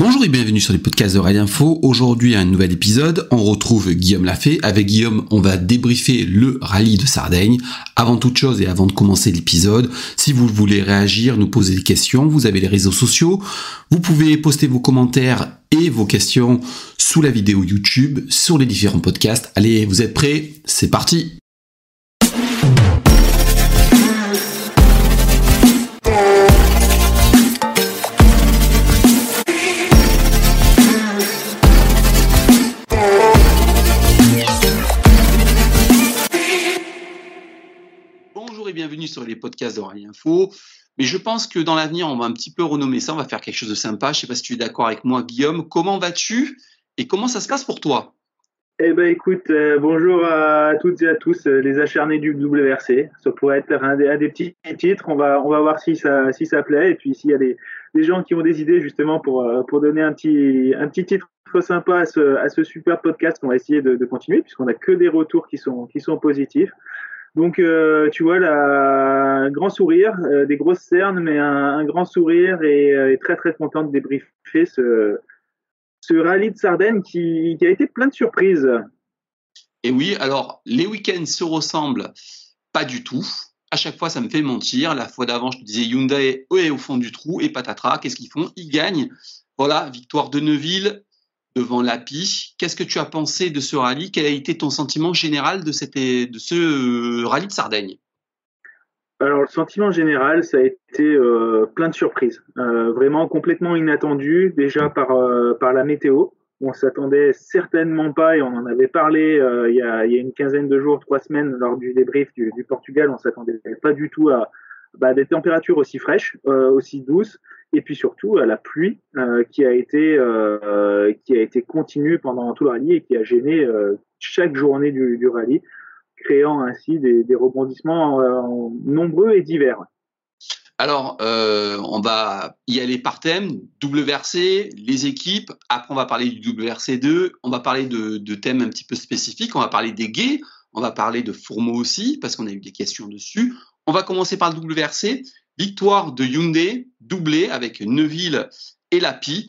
Bonjour et bienvenue sur les podcasts de Rallye Info. Aujourd'hui, un nouvel épisode. On retrouve Guillaume Lafay. Avec Guillaume, on va débriefer le rallye de Sardaigne. Avant toute chose et avant de commencer l'épisode, si vous voulez réagir, nous poser des questions, vous avez les réseaux sociaux. Vous pouvez poster vos commentaires et vos questions sous la vidéo YouTube, sur les différents podcasts. Allez, vous êtes prêts? C'est parti bienvenue sur les podcasts de Rallye Info. Mais je pense que dans l'avenir, on va un petit peu renommer ça, on va faire quelque chose de sympa. Je ne sais pas si tu es d'accord avec moi, Guillaume. Comment vas-tu et comment ça se passe pour toi? Eh ben écoute, euh, bonjour à toutes et à tous, euh, les acharnés du WRC. Ça pourrait être un des, petits titres. On va, on va voir si ça, si ça plaît. Et puis s'il y a des, gens qui ont des idées justement pour, euh, pour donner un petit, un petit titre sympa à ce, super podcast, on va essayer de, de continuer puisqu'on n'a que des retours qui sont, qui sont positifs. Donc, euh, tu vois, un grand sourire, euh, des grosses cernes, mais un, grand sourire euh, et, très très content de débriefer ce, ce rallye de Sardaigne qui, a été plein de surprises. Et oui, alors les week-ends se ressemblent pas du tout. À chaque fois, ça me fait mentir. La fois d'avant, je te disais Hyundai est au fond du trou et patatras. Qu'est-ce qu'ils font? Ils gagnent. Voilà, victoire de Neuville, devant l'API. Qu'est-ce que tu as pensé de ce rallye? Quel a été ton sentiment général de, cette, de ce euh, rallye de Sardaigne? Alors le sentiment général, ça a été euh, plein de surprises, euh, vraiment complètement inattendu déjà par par la météo. On s'attendait certainement pas et on en avait parlé il y, a, il, y a, une quinzaine de jours, trois semaines lors du débrief du, du Portugal. On s'attendait pas du tout à, bah, des températures aussi fraîches, euh, aussi douces, et puis surtout à la pluie euh, qui a été euh, qui a été continue pendant tout le rallye et qui a gêné chaque journée du, rallye, créant ainsi des, rebondissements nombreux et divers. Alors, on va y aller par thème, WRC, les équipes. Après, on va parler du WRC2. On va parler de, de, thèmes un petit peu spécifiques. On va parler des gays. On va parler de Fourmeau aussi, parce qu'on a eu des questions dessus. On va commencer par le WRC. Victoire de Hyundai, doublé avec Neuville et Lapi.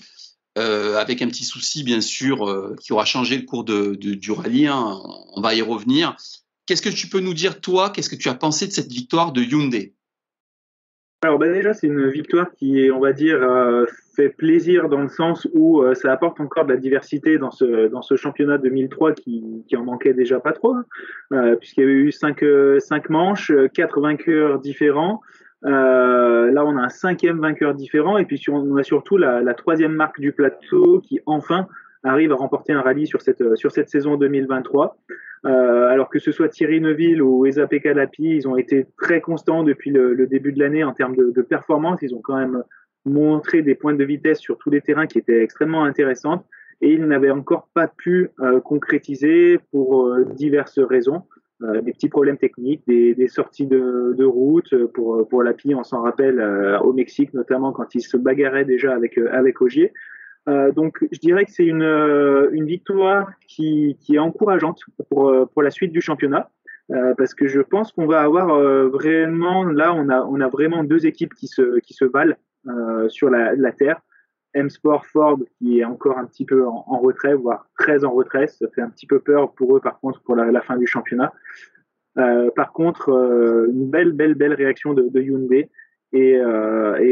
Euh, avec un petit souci, bien sûr, euh, qui aura changé le cours de, du rallye. Hein. On va y revenir. Qu'est-ce que tu peux nous dire, toi? Qu'est-ce que tu as pensé de cette victoire de Hyundai? Alors ben déjà, c'est une victoire qui, on va dire, euh, fait plaisir dans le sens où euh, ça apporte encore de la diversité dans ce, dans ce championnat 2003 qui, qui en manquait déjà pas trop, hein. euh, puisqu'il y avait eu cinq, cinq manches, quatre vainqueurs différents. là, on a un cinquième vainqueur différent, et puis on a surtout la, la troisième marque du plateau qui enfin arrive à remporter un rallye sur cette, sur cette saison 2023. Euh, alors que ce soit Thierry Neuville ou Eza Pekalapi, ils ont été très constants depuis le, début de l'année en termes de, de, performance. Ils ont quand même montré des points de vitesse sur tous les terrains qui étaient extrêmement intéressantes et ils n'avaient encore pas pu euh, concrétiser pour euh, diverses raisons. Euh, des petits problèmes techniques, des, des sorties de, de, route pour pour l'API, on s'en rappelle au Mexique notamment quand ils se bagarraient déjà avec avec Ogier. Euh, donc, je dirais que c'est une, euh, victoire qui, est encourageante pour, euh, pour la suite du championnat. Parce que je pense qu'on va avoir vraiment là on a vraiment deux équipes qui se valent sur la, terre. M Sport Ford qui est encore un petit peu en, retrait voire très en retrait. Ça fait un petit peu peur pour eux par contre pour la, fin du championnat. Par contre une belle belle belle réaction de, de Hyundai. Et,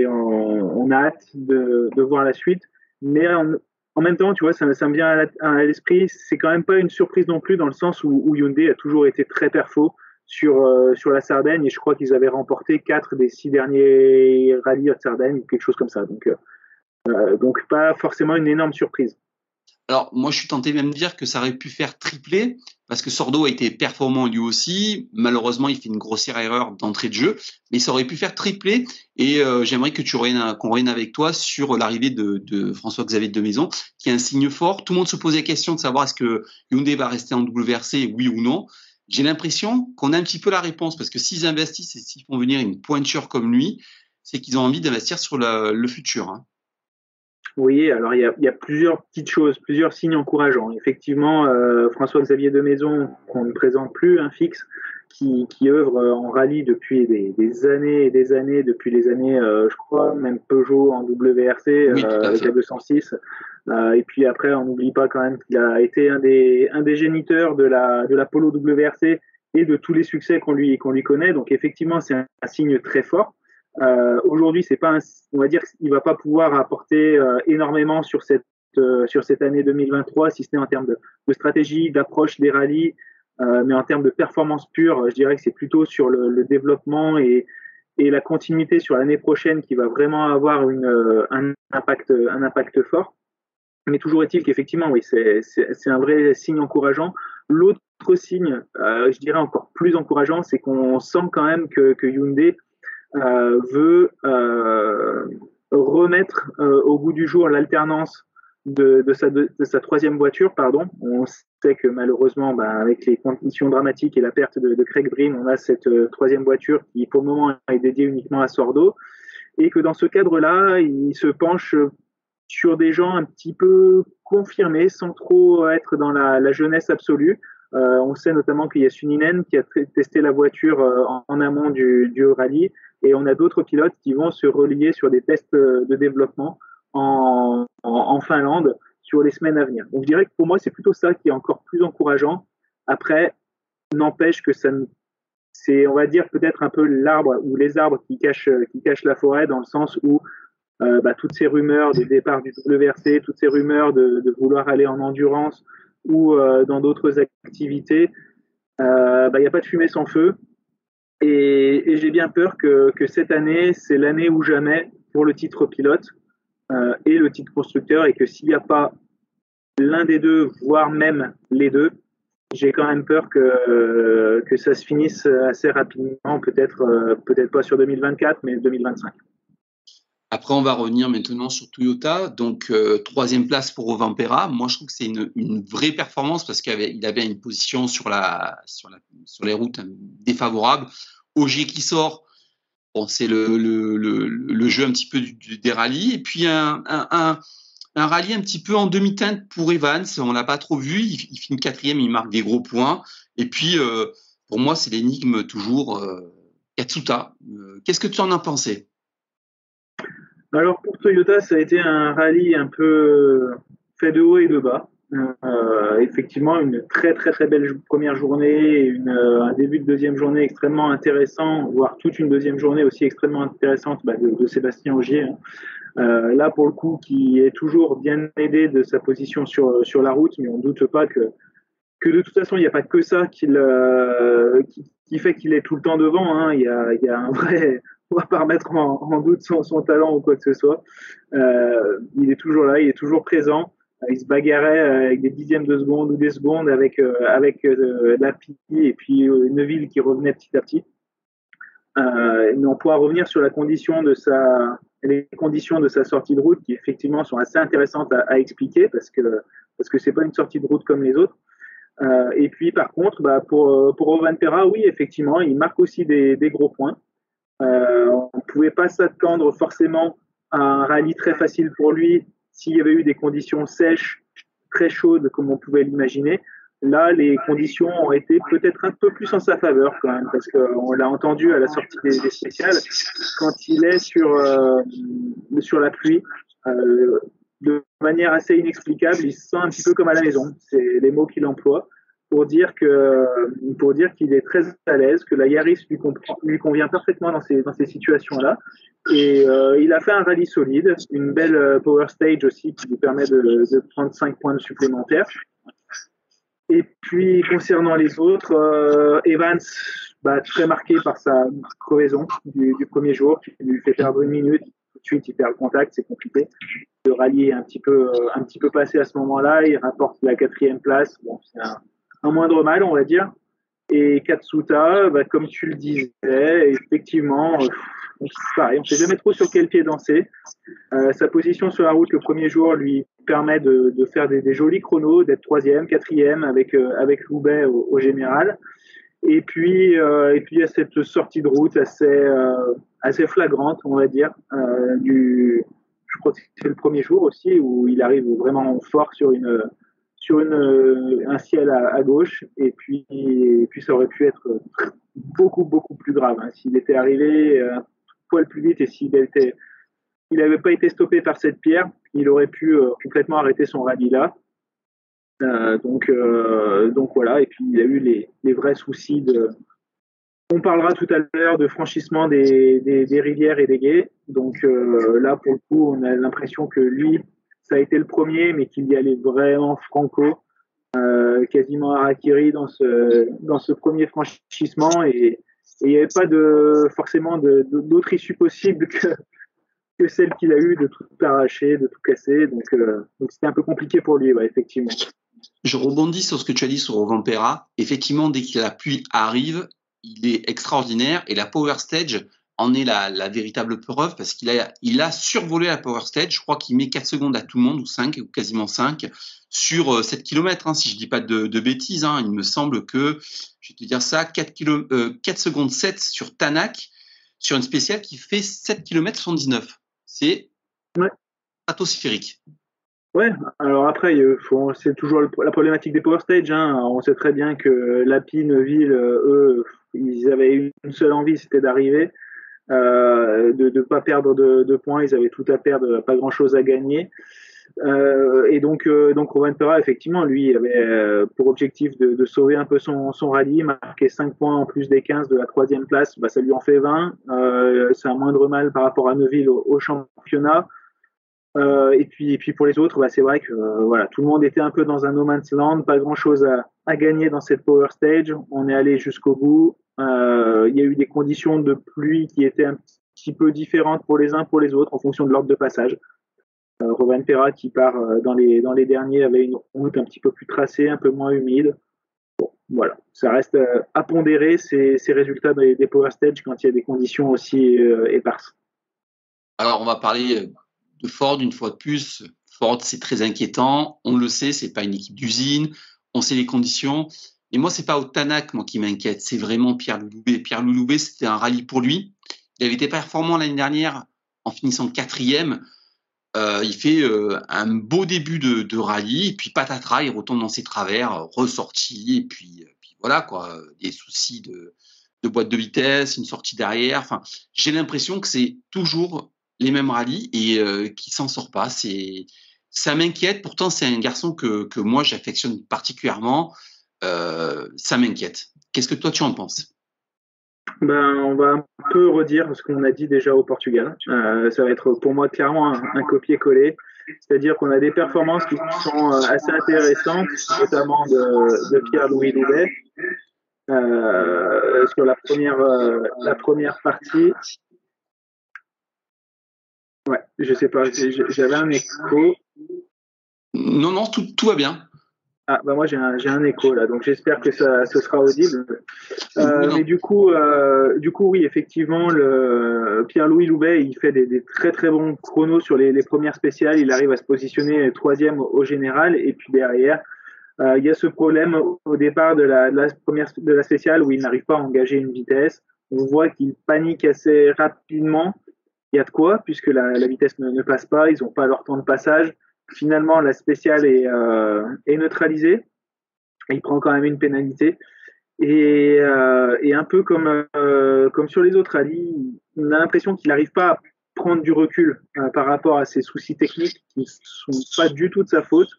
on, a hâte de voir la suite mais en, même temps, tu vois, ça, ça me vient à l'esprit, c'est quand même pas une surprise non plus dans le sens où, où Hyundai a toujours été très perfo sur, euh, sur la Sardaigne et je crois qu'ils avaient remporté quatre des six derniers rallyes à Sardaigne ou quelque chose comme ça. Donc, euh, euh, donc pas forcément une énorme surprise. Alors, moi, je suis tenté même de dire que ça aurait pu faire tripler, parce que Sordo a été performant lui aussi. Malheureusement, il fait une grossière erreur d'entrée de jeu, mais ça aurait pu faire tripler. Et euh, j'aimerais que tu reviennes, qu'on revienne avec toi sur l'arrivée de, François-Xavier de Maison, qui est un signe fort. Tout le monde se posait la question de savoir est-ce que Hyundai va rester en WRC, oui ou non. J'ai l'impression qu'on a un petit peu la réponse, parce que s'ils investissent et s'ils font venir une pointure comme lui, c'est qu'ils ont envie d'investir sur le futur. Hein. Oui, alors il y, a, il y, a, plusieurs petites choses, plusieurs signes encourageants. Effectivement, euh, François-Xavier de Maison, qu'on ne présente plus, un fixe, qui, qui œuvre en rallye depuis des, années et des années, depuis les années, je crois, même Peugeot en WRC avec la 206. et puis après, on n'oublie pas quand même qu'il a été un des, un des géniteurs de la, de la Polo WRC et de tous les succès qu'on lui, qu'on lui connaît. Donc effectivement, c'est un, signe très fort. Euh, Aujourd'hui, c'est pas, un, on va dire, qu'il va pas pouvoir apporter euh, énormément sur cette euh, sur cette année 2023, si ce n'est en termes de, de stratégie, d'approche des rallyes, euh, mais en termes de performance pure, je dirais que c'est plutôt sur le, le, développement et, et la continuité sur l'année prochaine qui va vraiment avoir une, un impact un impact fort. Mais toujours est-il qu'effectivement, oui, c'est un vrai signe encourageant. L'autre signe, euh, je dirais encore plus encourageant, c'est qu'on sent quand même que, que Hyundai euh, veut euh, remettre euh, au goût du jour l'alternance de, de, sa, de, sa, troisième voiture. Pardon. On sait que malheureusement, bah, avec les conditions dramatiques et la perte de, Craig Breen, on a cette euh, troisième voiture qui, pour le moment, est dédiée uniquement à Sordo. Et que dans ce cadre-là, il se penche sur des gens un petit peu confirmés, sans trop être dans la, la jeunesse absolue. Euh, on sait notamment qu'il y a Suninen qui a testé la voiture euh, en, amont du, du, rallye, et on a d'autres pilotes qui vont se relier sur des tests euh, de développement en, en, Finlande sur les semaines à venir. Donc je dirais que pour moi c'est plutôt ça qui est encore plus encourageant. Après, n'empêche que ça c'est on va dire peut-être un peu l'arbre ou les arbres qui cachent qui cachent la forêt dans le sens où bah, toutes ces rumeurs de départ du WRC, toutes ces rumeurs de vouloir aller en endurance ou euh, dans d'autres activités, euh, bah, il n'y a pas de fumée sans feu. Et, j'ai bien peur que, cette année, c'est l'année ou jamais pour le titre pilote euh, et le titre constructeur, et que s'il n'y a pas l'un des deux, voire même les deux, j'ai quand même peur que, que ça se finisse assez rapidement, peut-être peut-être pas sur 2024, mais 2025. Après, on va revenir maintenant sur Toyota. Donc, euh, troisième place pour Ovampera. Moi, je trouve que c'est une, vraie performance parce qu'il avait, une position sur, les routes défavorable. Ogier qui sort, bon, c'est le, jeu un petit peu des rallyes. Et puis, un, rallye un petit peu en demi-teinte pour Evans. On l'a pas trop vu. Il, finit quatrième, il marque des gros points. Et puis, euh, pour moi, c'est l'énigme toujours euh, Katsuta. Qu'est-ce que tu en as pensé? Alors pour Toyota, ça a été un rallye un peu fait de haut et de bas. Euh, effectivement, une très très très belle première journée, une, un début de deuxième journée extrêmement intéressant, voire toute une deuxième journée aussi extrêmement intéressante bah, de, Sébastien Augier. Hein. Euh, là, pour le coup, qui est toujours bien aidé de sa position sur, sur la route, mais on ne doute pas que, que de toute façon, il n'y a pas que ça qui, euh, qui, qui fait qu'il est tout le temps devant. Hein. Il y a un vrai, on va pas remettre en, doute son, talent ou quoi que ce soit. Euh, il est toujours là, il est toujours présent. Euh, il se bagarrait euh, avec des dixièmes de seconde ou des secondes avec euh, avec Lapi et puis Neuville qui revenait petit à petit. Mais on pourra revenir sur la condition de sa les conditions de sa sortie de route qui effectivement sont assez intéressantes à, expliquer parce que parce que c'est pas une sortie de route comme les autres. Et puis par contre, bah, pour pour Ovan oui effectivement, il marque aussi des gros points. Euh, on ne pouvait pas s'attendre forcément à un rallye très facile pour lui s'il y avait eu des conditions sèches, très chaudes comme on pouvait l'imaginer. Là, les conditions ont été peut-être un peu plus en sa faveur quand même, parce qu'on l'a entendu à la sortie des, spéciales, quand il est sur, euh, sur la pluie, euh, de manière assez inexplicable, il se sent un petit peu comme à la maison. C'est les mots qu'il emploie pour dire que pour dire qu'il est très à l'aise, que la Yaris lui, convient parfaitement dans ces dans ces situations-là. Et euh, il a fait un rallye solide, une belle euh, power stage aussi qui lui permet de, prendre 5 points supplémentaires. Et puis concernant les autres, euh, Evans, bah, très marqué par sa crevaison du, du, premier jour, qui lui fait perdre une minute. Tout de suite, il perd le contact, c'est compliqué. Le rallye est un petit peu un petit peu passé à ce moment-là. Il rapporte la quatrième place. Bon, c'est un un moindre mal, on va dire. Et Katsuta, bah, comme tu le disais, effectivement, euh, on ne sait jamais trop sur quel pied danser. Euh, sa position sur la route le premier jour lui permet de, faire des, jolis chronos, d'être troisième, quatrième avec euh, avec Loubet au, général. Et puis et puis il y a cette sortie de route assez assez flagrante, on va dire, du je crois que c'est le premier jour aussi où il arrive vraiment fort sur une une, un ciel à, gauche, et puis, puis ça aurait pu être beaucoup, beaucoup plus grave. Hein. S'il était arrivé un poil plus vite et s'il était il n'avait pas été stoppé par cette pierre, il aurait pu euh, complètement arrêter son rallye là. Euh, donc, euh, donc voilà, et puis il a eu les, les vrais soucis de. On parlera tout à l'heure de franchissement des, des, des, rivières et des guets. Donc là, pour le coup, on a l'impression que lui, ça a été le premier, mais qu'il y allait vraiment franco, quasiment harakiri dans ce, dans ce premier franchissement. Et, il n'y avait pas forcément d'autre issue possible que, que celle qu'il a eu de tout arracher, de tout casser. Donc, euh, c'était un peu compliqué pour lui, effectivement. Je rebondis sur ce que tu as dit sur Vampera. Effectivement, dès que la pluie arrive, il est extraordinaire et la Power Stage en est la, la véritable preuve parce qu'il a, il a survolé la Power Stage. Je crois qu'il met 4 secondes à tout le monde ou 5 ou quasiment 5 sur 7 euh, km, hein, si je dis pas de, de bêtises. Hein. Il me semble que, je vais te dire ça, 4, kilo, euh, 4 secondes 7 sur Tanak sur une spéciale qui fait 7 km 79 c'est ouais. atmosphérique. Ouais, alors après, c'est toujours la problématique des power stage. Hein. On sait très bien que Lapi, Neuville, eux, ils avaient une seule envie, c'était d'arriver, euh, de ne pas perdre de, points. Ils avaient tout à perdre, pas grand chose à gagner. Euh, et donc, euh, donc Rowan Perra, effectivement, lui, avait euh, pour objectif de, de, sauver un peu son, son rallye, marquer 5 points en plus des 15 de la troisième place, bah, ça lui en fait 20. Euh, c'est un moindre mal par rapport à Neuville au, au championnat. Euh, et puis, et puis pour les autres, bah, c'est vrai que voilà, tout le monde était un peu dans un no man's land, pas grand chose à, gagner dans cette power stage. On est allé jusqu'au bout. Il y a eu des conditions de pluie qui étaient un petit peu différentes pour les uns pour les autres en fonction de l'ordre de passage. Euh, Rovan Perra qui part euh, dans les, dans les derniers avait une route un petit peu plus tracée, un peu moins humide. Bon, voilà, ça reste euh, à pondérer ces, ces résultats des, des, Power Stage quand il y a des conditions aussi éparses. Alors, on va parler de Ford une fois de plus. Ford, c'est très inquiétant. On le sait, c'est pas une équipe d'usine. On sait les conditions. Et moi, c'est pas au Tanak moi qui m'inquiète. C'est vraiment Pierre Louloubé. Pierre Louloubé, c'était un rallye pour lui. Il avait été performant l'année dernière en finissant quatrième. Euh, il fait euh, un beau début de, de, rallye, et puis patatras, il retombe dans ses travers, ressorti, et puis, euh, puis voilà quoi, des soucis de, de, boîte de vitesse, une sortie derrière. Enfin, j'ai l'impression que c'est toujours les mêmes rallyes et euh, qui s'en sort pas. C'est ça m'inquiète. Pourtant, c'est un garçon que, que moi j'affectionne particulièrement. Euh, ça m'inquiète. Qu'est-ce que toi tu en penses? Ben, on va un peu redire ce qu'on a dit déjà au Portugal. Euh, ça va être pour moi clairement un, copier-coller. C'est-à-dire qu'on a des performances qui sont euh, assez intéressantes, notamment de, Pierre-Louis Louvet euh, sur la première, la première partie. Ouais, je sais pas, j'avais un écho. Non, non, tout, tout va bien. Ah, bah moi j'ai un, un écho là, donc j'espère que ça ce sera audible. Euh, mais du coup, euh, du coup, oui, effectivement, le Pierre-Louis Loubet, il fait des, des, très très bons chronos sur les, les, premières spéciales. Il arrive à se positionner troisième au général, et puis derrière, euh, il y a ce problème au départ de la, de la première de la spéciale où il n'arrive pas à engager une vitesse. On voit qu'il panique assez rapidement. Il y a de quoi, puisque la, la vitesse ne, ne passe pas, ils n'ont pas leur temps de passage finalement la spéciale est, euh, est neutralisée. Il prend quand même une pénalité. Et, euh, et un peu comme, euh, comme sur les autres rallyes, on a l'impression qu'il n'arrive pas à prendre du recul par rapport à ses soucis techniques qui ne sont pas du tout de sa faute.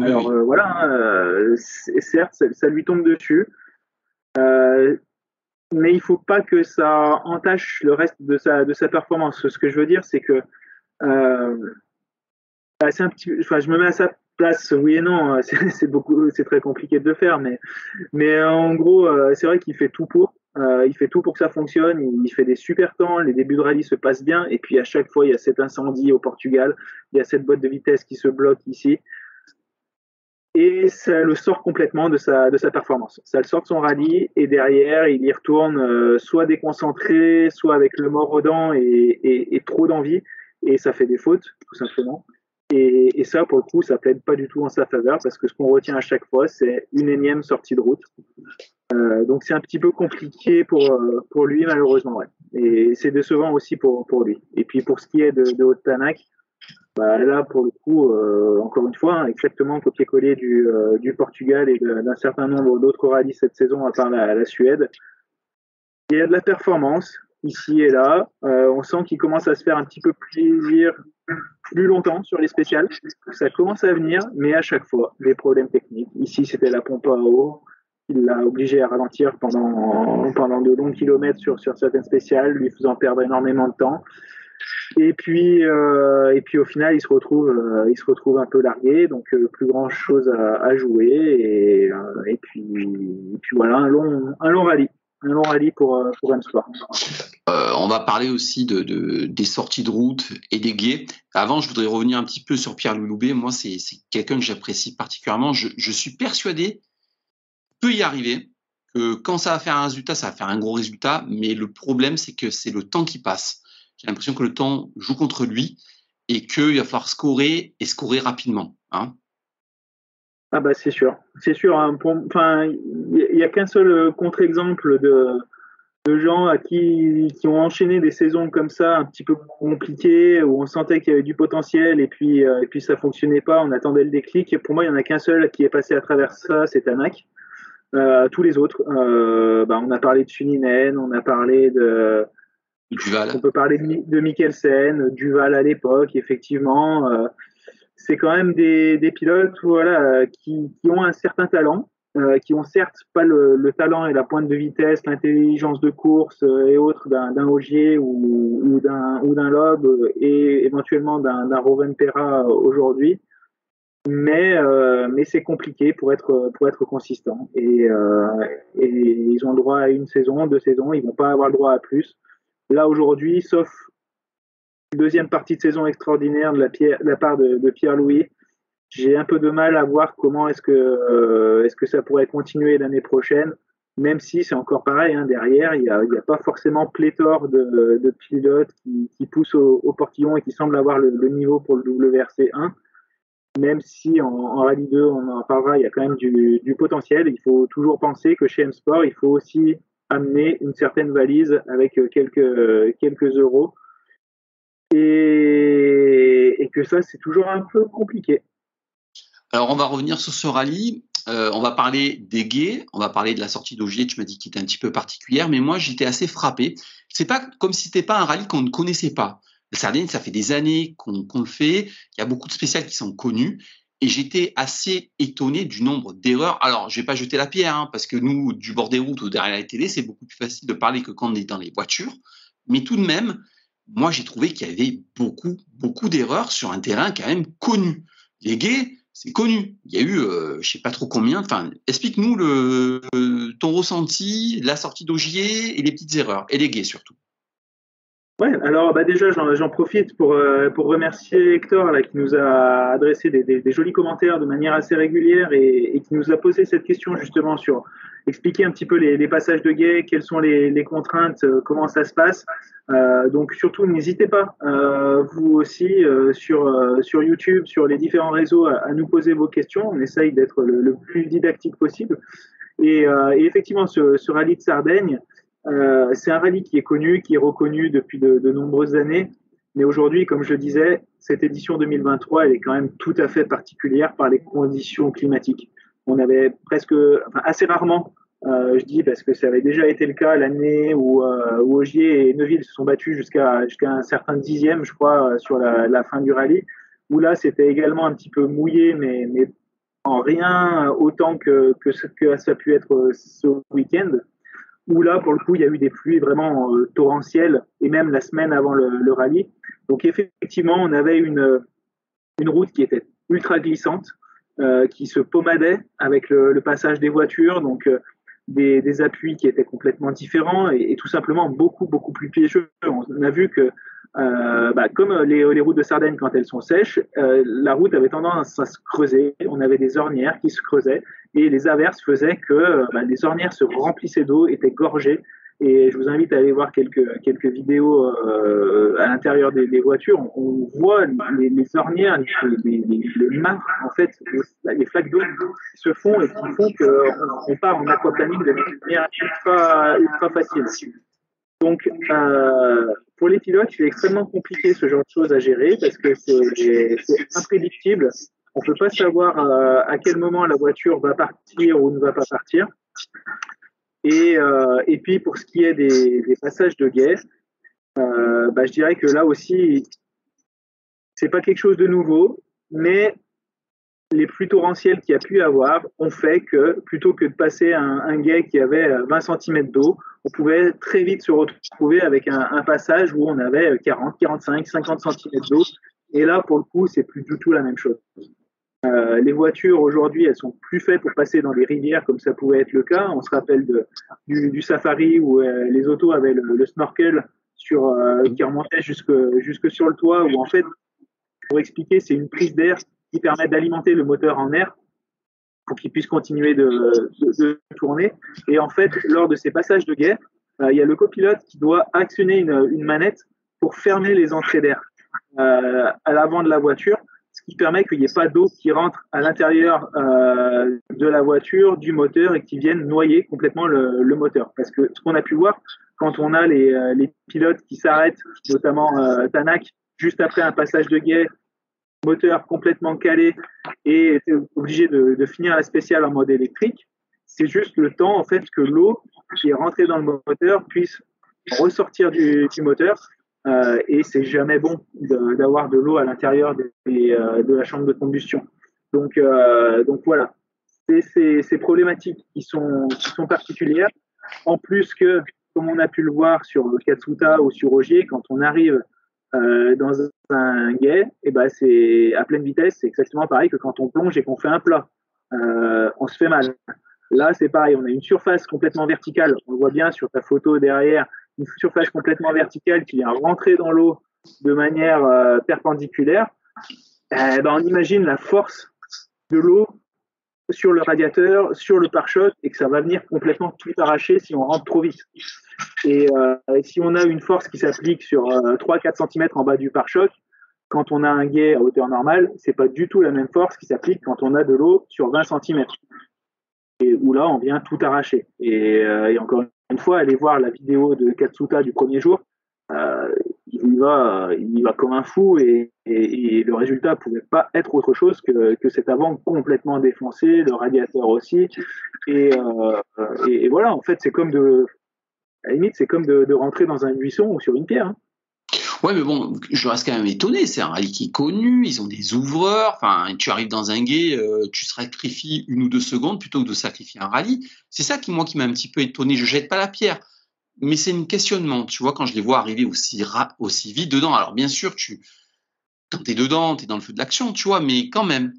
Alors voilà, euh, certes, ça, ça, lui tombe dessus, mais il faut pas que ça entache le reste de sa, de sa performance. Ce que je veux dire, c'est que bah, c'est un petit, enfin, je me mets à sa place, oui et non, c'est beaucoup, c'est très compliqué de le faire, mais, mais en gros, euh, c'est vrai qu'il fait tout pour. Euh, il fait tout pour que ça fonctionne. Il fait des super temps. Les débuts de rallye se passent bien. Et puis à chaque fois, il y a cet incendie au Portugal. Il y a cette boîte de vitesse qui se bloque ici. Et ça le sort complètement de sa, de sa performance. Ça le sort de son rallye. Et derrière, il y retourne euh, soit déconcentré, soit avec le mort aux dents et, et, et trop d'envie. Et ça fait des fautes, tout simplement. Et, et, ça, pour le coup, ça plaide pas du tout en sa faveur parce que ce qu'on retient à chaque fois, c'est une énième sortie de route. Euh, donc c'est un petit peu compliqué pour, euh, pour lui, malheureusement. Ouais. Et c'est décevant aussi pour, pour lui. Et puis pour ce qui est de, de Haute-Tanac, Bah, là, pour le coup, euh, encore une fois, hein, exactement copier-coller du, euh, du Portugal et d'un certain nombre d'autres rallyes cette saison, à part la, la, Suède. Il y a de la performance ici et là. Euh, on sent qu'il commence à se faire un petit peu plaisir plus longtemps sur les spéciales. Ça commence à venir, mais à chaque fois, des problèmes techniques. Ici, c'était la pompe à eau. Il l'a obligé à ralentir pendant, pendant de longs kilomètres sur, sur certaines spéciales, lui faisant perdre énormément de temps. Et puis, euh, et puis au final, il se retrouve, euh, il se retrouve un peu largué, donc euh, plus grand chose à, jouer. Et, puis, et puis voilà, un long, un long rallye, un long rallye pour pour M-Sport. on va parler aussi de, de, des sorties de route et des guets. Avant, je voudrais revenir un petit peu sur Pierre Louloubet. Moi, c'est quelqu'un que j'apprécie particulièrement. Je, je suis persuadé peut y arriver. Que quand ça va faire un résultat, ça va faire un gros résultat. Mais le problème, c'est que c'est le temps qui passe j'ai l'impression que le temps joue contre lui et qu'il va falloir scorer et scorer rapidement. Hein. ah bah c'est sûr, c'est sûr. Hein. enfin, il n'y a qu'un seul euh, contre-exemple de, gens à qui, qui ont enchaîné des saisons comme ça, un petit peu compliquées, où on sentait qu'il y avait du potentiel et puis, euh, et puis ça fonctionnait pas, on attendait le déclic. Pour moi, il n'y en a qu'un seul qui est passé à travers ça, c'est Tanak. Euh, tous les autres, bah, on a parlé de Suninen, on a parlé de, On peut parler de, de Mikkelsen, Duval à l'époque, effectivement. Euh, c'est quand même des, pilotes voilà, qui, ont un certain talent, euh, qui ont certes pas le, le, talent et la pointe de vitesse, l'intelligence de course euh, et autres d'un Ogier ou, d'un Loeb et éventuellement d'un Rovenpera aujourd'hui. Mais, c'est compliqué pour être, consistant. Et, ils ont le droit à une saison, deux saisons, ils vont pas avoir le droit à plus. Là, aujourd'hui, sauf deuxième partie de saison extraordinaire de la, Pierre, part de, de Pierre-Louis, j'ai un peu de mal à voir comment est-ce que, euh, est-ce que ça pourrait continuer l'année prochaine, même si c'est encore pareil, hein, derrière, il n'y a, pas forcément pléthore de, pilotes qui, poussent au, portillon et qui semblent avoir le, niveau pour le WRC1. Même si en, Rallye 2, on en parlera, il y a quand même du, du potentiel. Il faut toujours penser que chez M-Sport, il faut aussi amener une certaine valise avec euh, quelques, euh, quelques euros. Et, et que ça, c'est toujours un peu compliqué. Alors, on va revenir sur ce rallye. Euh, on va parler des gays, on va parler de la sortie d'Augier, tu m'as dit qu'il était un petit peu particulière, mais moi j'étais assez frappé. C'est pas comme si c'était pas un rallye qu'on ne connaissait pas. Le Sardaigne, ça fait des années qu'on qu le fait. Il y a beaucoup de spéciales qui sont connues. Et j'étais assez étonné du nombre d'erreurs. Alors, je vais pas jeter la pierre, hein, parce que nous, du bord des routes ou derrière la télé, c'est beaucoup plus facile de parler que quand on est dans les voitures. Mais tout de même, moi, j'ai trouvé qu'il y avait beaucoup, beaucoup d'erreurs sur un terrain quand même connu. Les gays, c'est connu. Il y a eu, euh, je sais pas trop combien. Explique-nous ton ressenti, la sortie d'Augier et les petites erreurs, et les gays surtout. Ouais, alors bah déjà j'en profite pour, euh, pour remercier Hector là, qui nous a adressé des, des, des, jolis commentaires de manière assez régulière et, et, qui nous a posé cette question justement sur expliquer un petit peu les, les passages de guet, quelles sont les, les contraintes, euh, comment ça se passe. Euh, donc surtout n'hésitez pas, vous aussi sur, sur YouTube, sur les différents réseaux, à, à, nous poser vos questions. On essaye d'être le, le, plus didactique possible. Et, et effectivement, ce, ce rallye de Sardaigne, euh, c'est un rallye qui est connu, qui est reconnu depuis de, de nombreuses années. Mais aujourd'hui, comme je disais, cette édition 2023, elle est quand même tout à fait particulière par les conditions climatiques. On avait presque, enfin, assez rarement, euh, je dis parce que ça avait déjà été le cas l'année où, euh, où Ogier et Neuville se sont battus jusqu'à jusqu'à un certain dixième, je crois, sur la, la fin du rallye. Où là, c'était également un petit peu mouillé, mais, mais en rien autant que, que ce que ça a pu être ce week-end où là, pour le coup, il y a eu des pluies vraiment euh, torrentielles, et même la semaine avant le, rallye. Donc effectivement, on avait une, une route qui était ultra glissante, euh, qui se pommadait avec le, le, passage des voitures, donc euh, des, des, appuis qui étaient complètement différents, et, et, tout simplement beaucoup, beaucoup plus piégeux. On a vu que euh, bah, comme les, les, routes de Sardaigne quand elles sont sèches, euh, la route avait tendance à se creuser. On avait des ornières qui se creusaient et les averses faisaient que bah, les ornières se remplissaient d'eau, étaient gorgées. Et je vous invite à aller voir quelques, quelques vidéos euh, à l'intérieur des, des, voitures. On, voit les, les ornières, les, les, les en fait, les, flaques d'eau se font et qui font qu'on on part en aquaplaning de manière ultra, ultra facile. Donc, euh, pour les pilotes, c'est extrêmement compliqué ce genre de choses à gérer parce que c'est imprédictible. On ne peut pas savoir euh, à quel moment la voiture va partir ou ne va pas partir. Et, euh, et puis, pour ce qui est des, passages de guet, euh, bah, je dirais que là aussi, c'est pas quelque chose de nouveau, mais les pluies torrentielles qu'il y a pu avoir ont fait que plutôt que de passer un, un guet qui avait 20 cm d'eau, on pouvait très vite se retrouver avec un, passage où on avait 40, 45, 50 cm d'eau. Et là, pour le coup, c'est plus du tout la même chose. Euh, les voitures aujourd'hui, elles sont plus faites pour passer dans des rivières comme ça pouvait être le cas. On se rappelle du, safari où euh, les autos avaient le, snorkel sur, euh, qui remontait jusque, jusque sur le toit, où en fait, pour expliquer, c'est une prise d'air qui permet d'alimenter le moteur en air pour qu'il puisse continuer de, tourner. Et en fait, lors de ces passages de guerre, euh, il y a le copilote qui doit actionner une, manette pour fermer les entrées d'air euh, à l'avant de la voiture, ce qui permet qu'il n'y ait pas d'eau qui rentre à l'intérieur euh, de la voiture, du moteur et qui vienne noyer complètement le, le moteur. Parce que ce qu'on a pu voir quand on a les, les pilotes qui s'arrêtent, notamment Tanak, juste après un passage de guet, moteur complètement calé et obligé de, finir la spéciale en mode électrique. C'est juste le temps en fait que l'eau qui est rentrée dans le moteur puisse ressortir du, moteur euh, et c'est jamais bon d'avoir de, l'eau à l'intérieur de, euh, de, la chambre de combustion. Donc, euh, donc voilà, c'est ces, ces, problématiques qui sont, qui sont particulières. En plus que, comme on a pu le voir sur Katsuta ou sur Ogier, quand on arrive euh, dans un guet, et eh ben c'est à pleine vitesse, c'est exactement pareil que quand on plonge et qu'on fait un plat. Euh, on se fait mal. Là, c'est pareil, on a une surface complètement verticale. On le voit bien sur ta photo derrière, une surface complètement verticale qui vient rentrer dans l'eau de manière euh, perpendiculaire. Eh ben, on imagine la force de l'eau sur le radiateur, sur le pare-choc, et que ça va venir complètement tout arracher si on rentre trop vite. Et euh, si on a une force qui s'applique sur euh, 3-4 cm en bas du pare-choc, quand on a un guet à hauteur normale, c'est pas du tout la même force qui s'applique quand on a de l'eau sur 20 cm. Et où là, on vient tout arracher. Euh, et, encore une fois, allez voir la vidéo de Katsuta du premier jour. Il y va, il y va comme un fou et, le résultat pouvait pas être autre chose que, cet avant complètement défoncé, le radiateur aussi. Et, euh, et, voilà, en fait, c'est comme de, à la limite, c'est comme de, de, rentrer dans un buisson ou sur une pierre. Hein. Ouais, mais bon, je reste quand même étonné. C'est un rallye qui est connu, ils ont des ouvreurs. Enfin, tu arrives dans un guet, euh, tu sacrifies une ou deux secondes plutôt que de sacrifier un rallye. C'est ça qui, moi, qui m'a un petit peu étonné. Je jette pas la pierre, mais c'est un questionnement. Tu vois, quand je les vois arriver aussi, aussi vite dedans. Alors, bien sûr, tu, quand t'es dedans, t'es dans le feu de l'action, tu vois, mais quand même.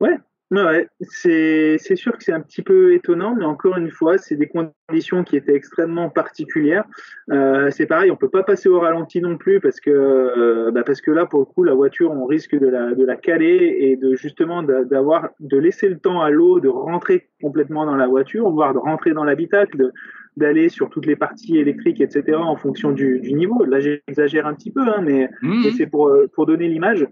Ouais, Ouais, c'est sûr que c'est un petit peu étonnant, mais encore une fois, c'est des conditions qui étaient extrêmement particulières. Euh, c'est pareil, on peut pas passer au ralenti non plus parce que euh, bah parce que là, pour le coup, la voiture, on risque de la de la caler et de justement d'avoir de laisser le temps à l'eau de rentrer complètement dans la voiture, voire de rentrer dans l'habitacle, d'aller sur toutes les parties électriques, etc. en fonction du, du niveau. Là, j'exagère un petit peu, hein, mais, mmh. mais c'est pour pour donner l'image.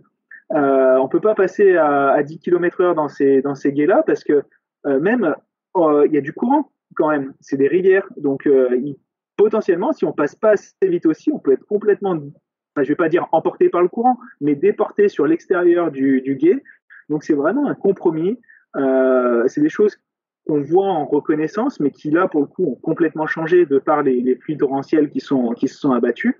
Euh, on peut pas passer à, à 10 km heure dans ces, dans ces guets-là parce que euh, même euh, il y a du courant quand même. C'est des rivières. Donc euh, il, potentiellement, si on passe pas assez vite aussi, on peut être complètement, enfin, je vais pas dire emporté par le courant, mais déporté sur l'extérieur du, du guet. Donc c'est vraiment un compromis. c'est des choses qu'on voit en reconnaissance, mais qui là, pour le coup, ont complètement changé de par les, pluies torrentielles qui, sont, qui se sont abattues.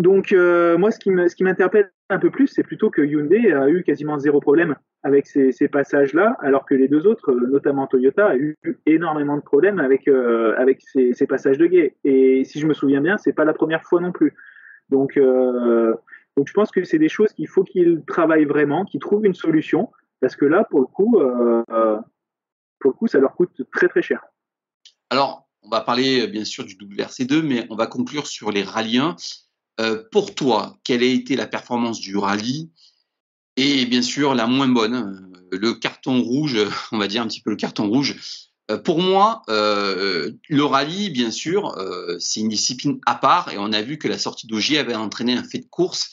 Donc, euh, moi, ce qui m'interpelle un peu plus, c'est plutôt que Hyundai a eu quasiment zéro problème avec ces, passages-là, alors que les deux autres, notamment Toyota, a eu énormément de problèmes avec, euh, avec ces, passages de guet. Et si je me souviens bien, c'est pas la première fois non plus. Donc, euh, donc je pense que c'est des choses qu'il faut qu'ils travaillent vraiment, qu'ils trouvent une solution, parce que là, pour le coup, euh, pour le coup, ça leur coûte très très cher. Alors, on va parler bien sûr du WRC2, mais on va conclure sur les rallyens. Euh, pour toi, quelle a été la performance du rallye et bien sûr la moins bonne, euh, le carton rouge, on va dire un petit peu le carton rouge. Euh, pour moi, euh, le rallye, bien sûr, euh, c'est une discipline à part et on a vu que la sortie d'Ogier avait entraîné un fait de course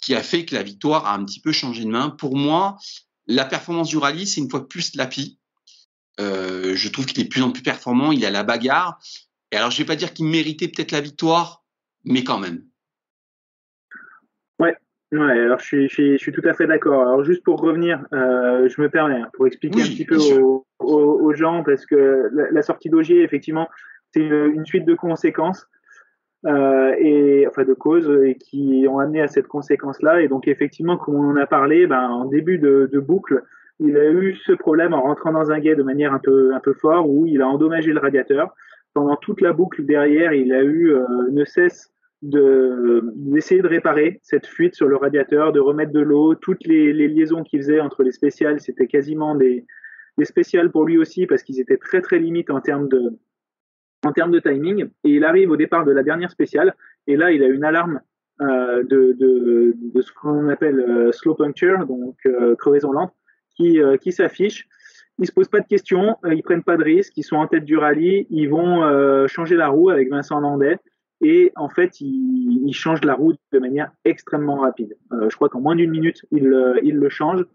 qui a fait que la victoire a un petit peu changé de main. Pour moi, la performance du rallye, c'est une fois plus Lapi. Je trouve qu'il est de plus en plus performant, il a la bagarre. Et alors, je vais pas dire qu'il méritait peut-être la victoire, mais quand même. Ouais, ouais alors je suis, je, suis, tout à fait d'accord. Alors, juste pour revenir, euh, je me permets, hein, pour expliquer un petit peu aux, aux, gens, parce que la, sortie d'Ogier, effectivement, c'est une, suite de conséquences. Euh, et enfin de causes et qui ont amené à cette conséquence-là. Et donc effectivement, comme on en a parlé, ben, en début de, de, boucle, il a eu ce problème en rentrant dans un guet de manière un peu un peu fort où il a endommagé le radiateur. Pendant toute la boucle derrière, il a eu euh, ne cesse d'essayer de, réparer cette fuite sur le radiateur, de remettre de l'eau, toutes les, liaisons qu'il faisait entre les spéciales, c'était quasiment des, des spéciales pour lui aussi parce qu'ils étaient très très limites en termes de en termes de timing. Et il arrive au départ de la dernière spéciale et là il a une alarme euh, de, de, de, ce qu'on appelle euh, slow puncture, donc crevaison lente, qui, qui s'affiche ils se posent pas de questions, euh, ils prennent pas de risques, ils sont en tête du rallye, ils vont euh, changer la roue avec Vincent Landais et en fait ils, changent la roue de manière extrêmement rapide. Euh, je crois qu'en moins d'une minute ils, ils, le changent,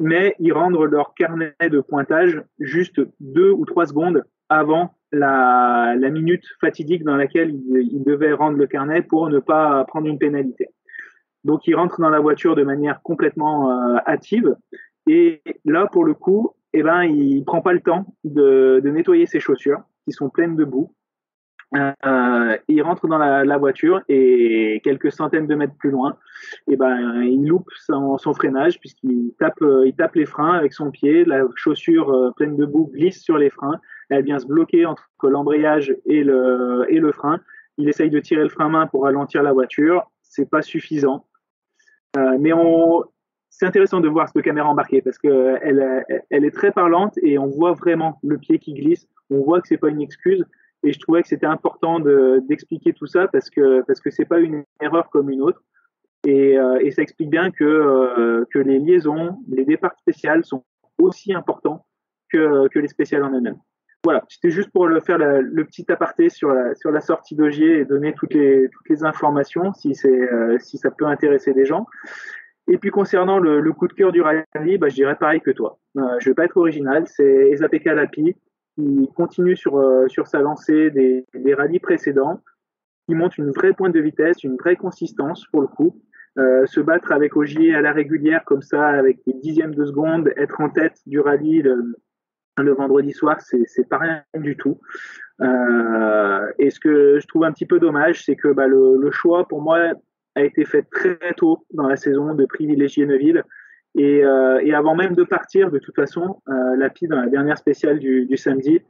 mais ils rendent leur carnet de pointage juste deux ou trois secondes avant la, minute fatidique dans laquelle ils, ils devaient rendre le carnet pour ne pas prendre une pénalité. Donc ils rentrent dans la voiture de manière complètement euh, hâtive. Et là, pour le coup, eh ben, il prend pas le temps de, de nettoyer ses chaussures qui sont pleines de boue. Euh, il rentre dans la, la, voiture et quelques centaines de mètres plus loin, eh ben, il loupe son, son freinage puisqu'il tape, il tape les freins avec son pied. La chaussure euh, pleine de boue glisse sur les freins. Elle vient se bloquer entre l'embrayage et le, et le frein. Il essaye de tirer le frein main pour ralentir la voiture. C'est pas suffisant. Euh, mais on, c'est intéressant de voir cette caméra embarquée parce que elle, elle est très parlante et on voit vraiment le pied qui glisse. On voit que c'est pas une excuse et je trouvais que c'était important d'expliquer tout ça parce que parce que c'est pas une erreur comme une autre et, euh, ça explique bien que euh, les liaisons, les départs spéciaux sont aussi importants que les spéciales en elles-mêmes. Voilà, c'était juste pour faire le petit aparté sur la sur la sortie et donner toutes les informations si euh, si ça peut intéresser des gens. Et puis concernant le, le, coup de cœur du rallye, bah, je dirais pareil que toi. Euh, je vais pas être original, c'est Ezapeka Lapi qui continue sur, euh, sur sa lancée des, des rallyes précédents, qui monte une vraie pointe de vitesse, une vraie consistance pour le coup. Euh, se battre avec Ogier à la régulière comme ça, avec des dixièmes de seconde, être en tête du rallye le, le vendredi soir, c'est pas rien du tout. Euh, et ce que je trouve un petit peu dommage, c'est que bah, le, le, choix, pour moi, a été fait très tôt dans la saison de privilégier Neuville. Et, euh, et avant même de partir, de toute façon, euh, Lapi, dans la dernière spéciale du, samedi,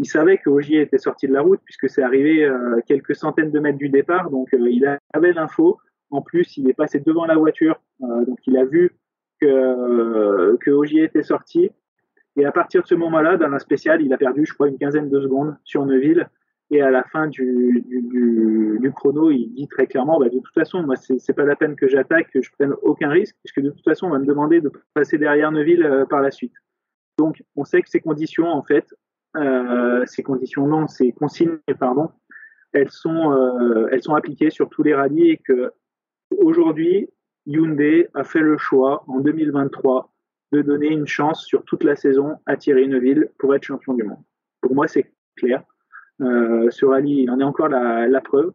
il savait que Ogier était sorti de la route puisque c'est arrivé euh, quelques centaines de mètres du départ. Donc euh, il avait l'info. En plus, il est passé devant la voiture. Donc il a vu que, que Ogier était sorti. Et à partir de ce moment-là, dans la spéciale, il a perdu, je crois, une quinzaine de secondes sur Neuville. Et à la fin du, chrono, il dit très clairement, bah, de toute façon, moi, c'est pas la peine que j'attaque, que je prenne aucun risque, puisque de toute façon, on va me demander de passer derrière Neuville euh, par la suite. Donc, on sait que ces conditions, en fait, euh, ces conditions, non, ces consignes, pardon, elles sont, euh, elles sont appliquées sur tous les rallyes et que aujourd'hui, Hyundai a fait le choix en 2023 de donner une chance sur toute la saison à Thierry Neuville pour être champion du monde. Pour moi, c'est clair. Euh, ce rallye, il en est encore la, la preuve.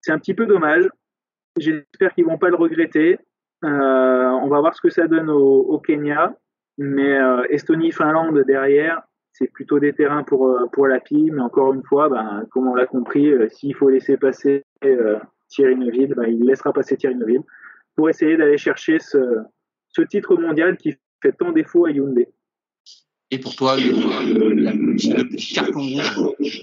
C'est un petit peu dommage. J'espère qu'ils vont pas le regretter. Euh, on va voir ce que ça donne au, au Kenya. Mais euh, Estonie-Finlande derrière, c'est plutôt des terrains pour, euh, pour la PI. Mais encore une fois, ben, comme on l'a compris, euh, s'il faut laisser passer euh, Thierry Neuville, ben, il laissera passer Thierry Neuville pour essayer d'aller chercher ce, ce titre mondial qui fait tant défaut à Hyundai. Et pour toi, le, le, petit carton rouge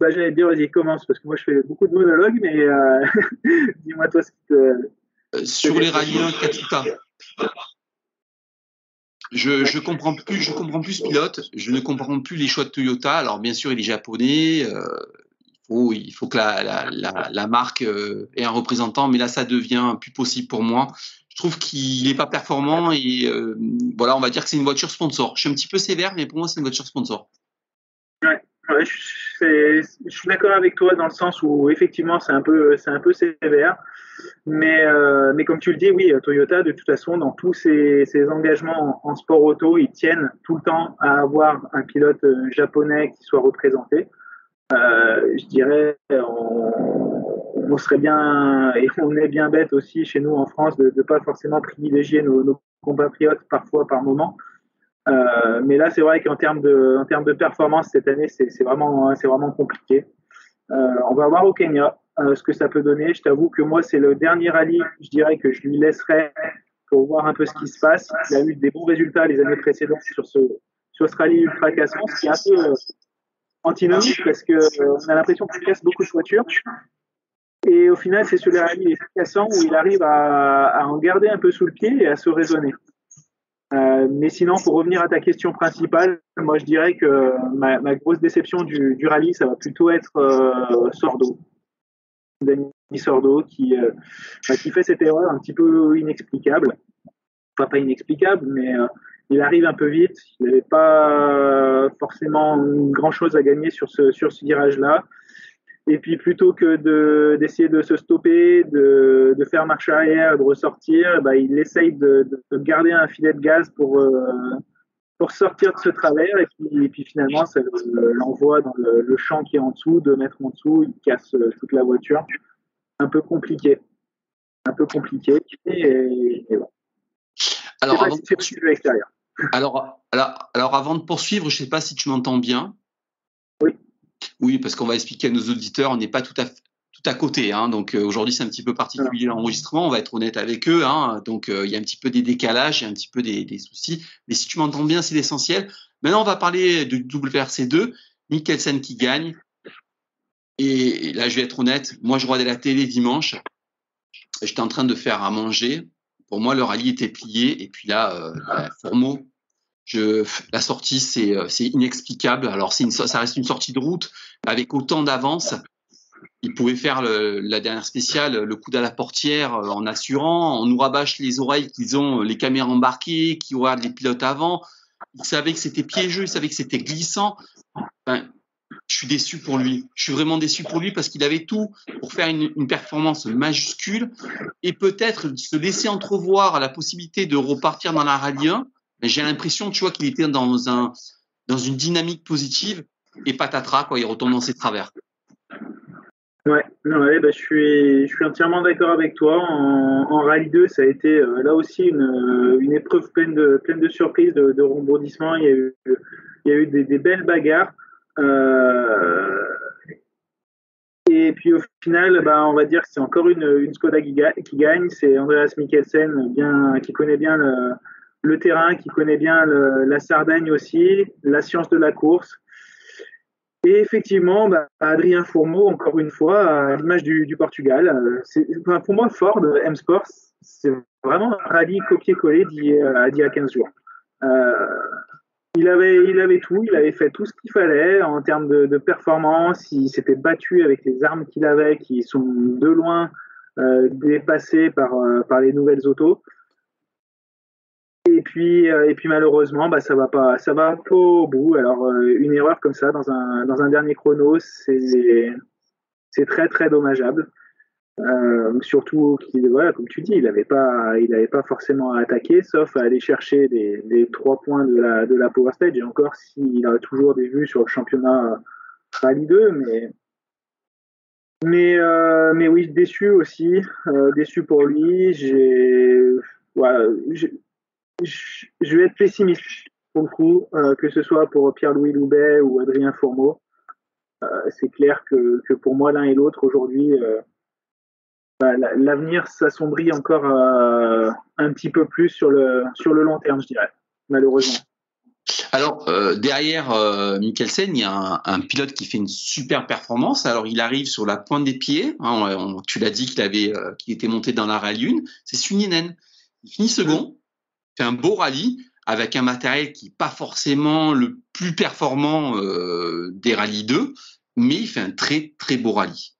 bah, J'allais dire, vas-y, commence, parce que moi je fais beaucoup de monologues, mais euh, dis-moi toi ce qui te. Euh, sur les rallyes Katsuta, je, je comprends plus, je comprends plus ce pilote, je ne comprends plus les choix de Toyota. Alors bien sûr, il est japonais, euh, faut, il faut que la, marque euh, ait un représentant, mais là ça devient plus possible pour moi je trouve qu'il n'est pas performant et euh, voilà, on va dire que c'est une voiture sponsor. Je suis un petit peu sévère, mais pour moi, c'est une voiture sponsor. Ouais, je, suis d'accord avec toi dans le sens où effectivement, c'est un peu, c'est un peu sévère. Mais, euh, mais comme tu le dis, oui, Toyota, de toute façon, dans tous ses, engagements en, sport auto, ils tiennent tout le temps à avoir un pilote japonais qui soit représenté. Je dirais, on, serait bien, et on est bien bête aussi chez nous en France de ne pas forcément privilégier nos, compatriotes parfois par moment. mais là, c'est vrai qu'en termes de, en termes de performance cette année, c'est vraiment, c'est vraiment compliqué. on va voir au Kenya ce que ça peut donner. Je t'avoue que moi, c'est le dernier rallye, je dirais que je lui laisserai pour voir un peu ce qui se passe. Il a eu des bons résultats les années précédentes sur ce, sur ce rallye ultra cassant, ce qui est un peu euh, antinomique parce qu'on euh, a l'impression qu'il casse beaucoup de voitures. Et au final, c'est sur les rallyes cassants où il arrive à, en garder un peu sous le pied et à se raisonner. Euh, mais sinon, pour revenir à ta question principale, moi je dirais que ma, grosse déception du, rallye, ça va plutôt être Sordo. Danny Sordo qui, euh, bah, qui fait cette erreur un petit peu inexplicable. Enfin, pas inexplicable, mais euh, il arrive un peu vite. Il n'avait pas forcément grand chose à gagner sur ce, sur ce virage-là. Et puis plutôt que d'essayer de, se stopper, de, de, faire marche arrière, de ressortir, bah, il essaye de, de, garder un filet de gaz pour, euh, pour sortir de ce travers. Et puis, et puis finalement, ça l'envoie dans le, champ qui est en dessous, deux mètres en dessous, il casse toute la voiture un peu compliqué. Un peu compliqué. Et, Alors, avant de alors, alors, alors, avant de poursuivre, je ne sais pas si tu m'entends bien. Oui. Oui, parce qu'on va expliquer à nos auditeurs, on n'est pas tout à tout à côté. Hein. donc euh, aujourd'hui, c'est un petit peu particulier l'enregistrement. On va être honnête avec eux. Hein, donc euh, il y a un petit peu des décalages, il y a un petit peu des, des soucis. Mais si tu m'entends bien, c'est l'essentiel. Maintenant, on va parler du WRC2. Mikkelsen qui gagne. Et là, je vais être honnête, moi, je regardais la télé dimanche. J'étais en train de faire à manger. Pour moi, le rallye était plié. Et puis là, euh, la sortie, c'est, euh, inexplicable. Alors, ça reste une sortie de route avec autant d'avance. Il pouvait faire la dernière spéciale, le coup à la portière euh, en assurant. On nous rabâche les oreilles qu'ils ont les caméras embarquées, qui regardent les pilotes avant. Il savait que c'était piégeux, il savait que c'était glissant. Je suis déçu pour lui. Je suis vraiment déçu pour lui parce qu'il avait tout pour faire une, performance majuscule et peut-être se laisser entrevoir la possibilité de repartir dans la Rallye 1. J'ai l'impression, tu vois, qu'il était dans un dans une dynamique positive et patatras, quoi, il retombe dans ses travers. Ouais, bah, je, suis, je suis entièrement d'accord avec toi. En, Rallye 2, ça a été euh, là aussi une, une épreuve pleine de, pleine de surprises, de, rebondissements. Il y a eu, il y a eu des, des belles bagarres. Euh, et puis au final, bah, on va dire que c'est encore une, une Skoda qui, gagne. C'est Andreas Mikkelsen bien, qui connaît bien le, terrain, qui connaît bien la Sardaigne aussi, la science de la course. Et effectivement, bah, Adrien Fourmeau, encore une fois, à l'image du, Portugal, pour moi, Ford, M Sports, c'est vraiment un rallye copier-coller d'il y a 15 jours. Euh, il avait, il avait tout, il avait fait tout ce qu'il fallait en termes de, performance. Il s'était battu avec les armes qu'il avait, qui sont de loin euh, dépassées par, euh, par les nouvelles autos. Et puis, euh, et puis malheureusement, bah, ça va pas, ça va pas au bout. Alors, une erreur comme ça dans un, dans un dernier chrono, c'est, très très dommageable. Euh, surtout voilà, comme tu dis, il n'avait pas, il avait pas forcément à attaquer, sauf à aller chercher les, trois points de la, de la Power Stage. Et encore, s'il a toujours des vues sur le championnat Rallye 2, mais mais euh, mais oui, déçu aussi, euh, déçu pour lui. J'ai je vais être pessimiste pour le coup, que ce soit pour Pierre-Louis Loubet ou Adrien Fourmeau. c'est clair que, pour moi, l'un et l'autre aujourd'hui bah, l'avenir s'assombrit encore euh, un petit peu plus sur le, sur le long terme, je dirais, malheureusement. Alors euh, derrière euh, Mikkelsen, il y a un, pilote qui fait une super performance. Alors il arrive sur la pointe des pieds. Hein, tu l'as dit qu'il avait, qu'il était monté dans la rallye 1. C'est Suninen. Il finit second, un beau rallye avec un matériel qui n'est pas forcément le plus performant des rallyes 2, mais il fait un très très beau rallye.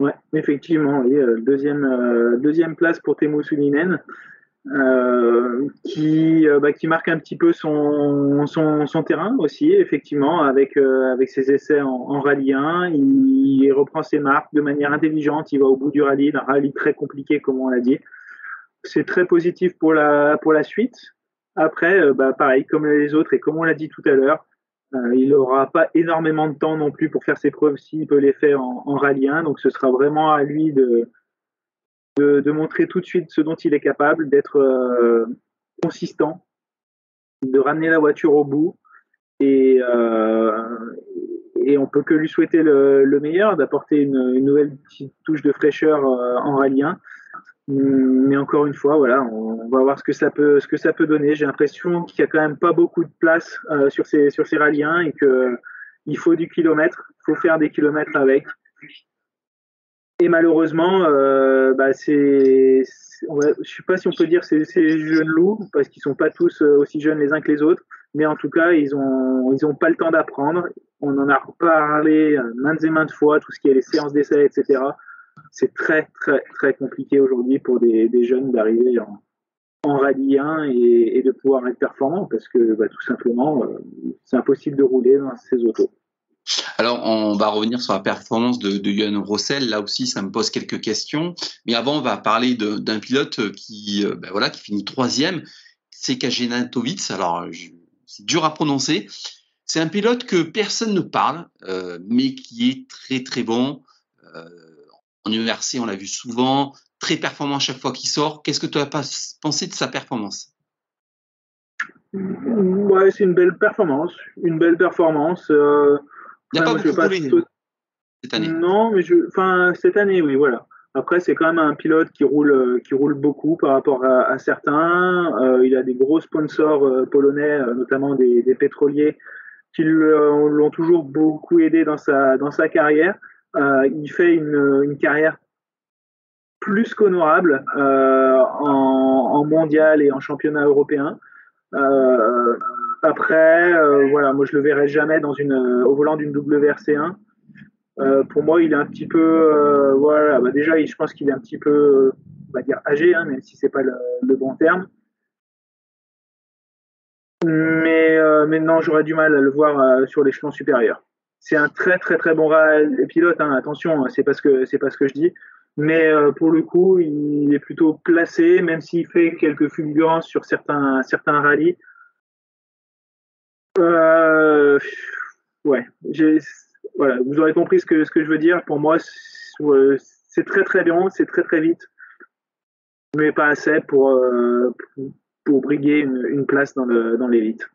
Ouais, effectivement. Euh, deuxième, euh, deuxième place pour Temu Suninen. Euh, qui, bah, qui marque un petit peu son, son, terrain aussi, effectivement, avec, avec ses essais en, rallye 1. Il, reprend ses marques de manière intelligente, il va au bout du rallye, un rallye très compliqué, comme on l'a dit. C'est très positif pour la, pour la suite. Après, bah, pareil, comme les autres, et comme on l'a dit tout à l'heure, Euh, il n'aura pas énormément de temps non plus pour faire ses preuves s'il peut les faire en, en, rallye 1. Donc ce sera vraiment à lui de, de, montrer tout de suite ce dont il est capable, d'être euh, consistant, de ramener la voiture au bout. Et, euh, et on peut que lui souhaiter le, le meilleur, d'apporter une, nouvelle petite touche de fraîcheur euh, en rallye 1. Mais encore une fois, voilà, on va voir ce que ça peut, ce que ça peut donner. J'ai l'impression qu'il y a quand même pas beaucoup de place euh, sur ces sur ces rallyes 1 et que il faut du kilomètre, il faut faire des kilomètres avec. Et malheureusement, euh, bah c'est, je sais pas si on peut dire c'est ces jeunes loups parce qu'ils sont pas tous euh, aussi jeunes les uns que les autres, mais en tout cas ils ont ils ont pas le temps d'apprendre. On en a parlé maintes et maintes fois, tout ce qui est les séances d'essai, etc c'est très très très compliqué aujourd'hui pour des, des jeunes d'arriver en, en rallye 1 et, de pouvoir être performant parce que bah, tout simplement euh, c'est impossible de rouler dans ces autos. Alors, on va revenir sur la performance de, de Rossel. Là aussi, ça me pose quelques questions. Mais avant, on va parler d'un pilote qui, ben voilà, qui finit troisième. C'est Kajenatovic. Alors, c'est dur à prononcer. C'est un pilote que personne ne parle, euh, mais qui est très très bon. Euh, en URC, on l'a vu souvent, très performant à chaque fois qu'il sort. Qu'est-ce que tu as pensé de sa performance? Ouais, c'est une belle performance. Une belle performance. Euh, Il n'y a pas beaucoup pas cette année. Non, mais je, enfin, cette année, oui, voilà. Après, c'est quand même un pilote qui roule, qui roule beaucoup par rapport à, à certains. Euh, il a des gros sponsors euh, polonais, euh, notamment des, des, pétroliers, qui l'ont toujours beaucoup aidé dans sa, dans sa carrière. Euh, il fait une, une, carrière plus qu'honorable euh, en, mondial et en championnat européen. Euh, après, voilà, moi je le verrai jamais au volant d'une WRC1. Euh, pour moi, il est un petit peu, voilà, bah déjà, je pense qu'il est un petit peu, on va dire âgé, hein, même si c'est pas le, bon terme. Mais, mais non, j'aurais du mal à le voir sur l'échelon supérieur c'est un très très très bon pilote. Hein, attention, c'est parce que c'est pas ce que je dis. Mais euh, pour le coup, il est plutôt placé, même s'il fait quelques fulgurances sur certains certains rallyes. Euh, ouais, voilà, vous aurez compris ce que ce que je veux dire. Pour moi, c'est très très bien, c'est très très vite, mais pas assez pour euh, pour briguer une, une place dans le dans l'élite.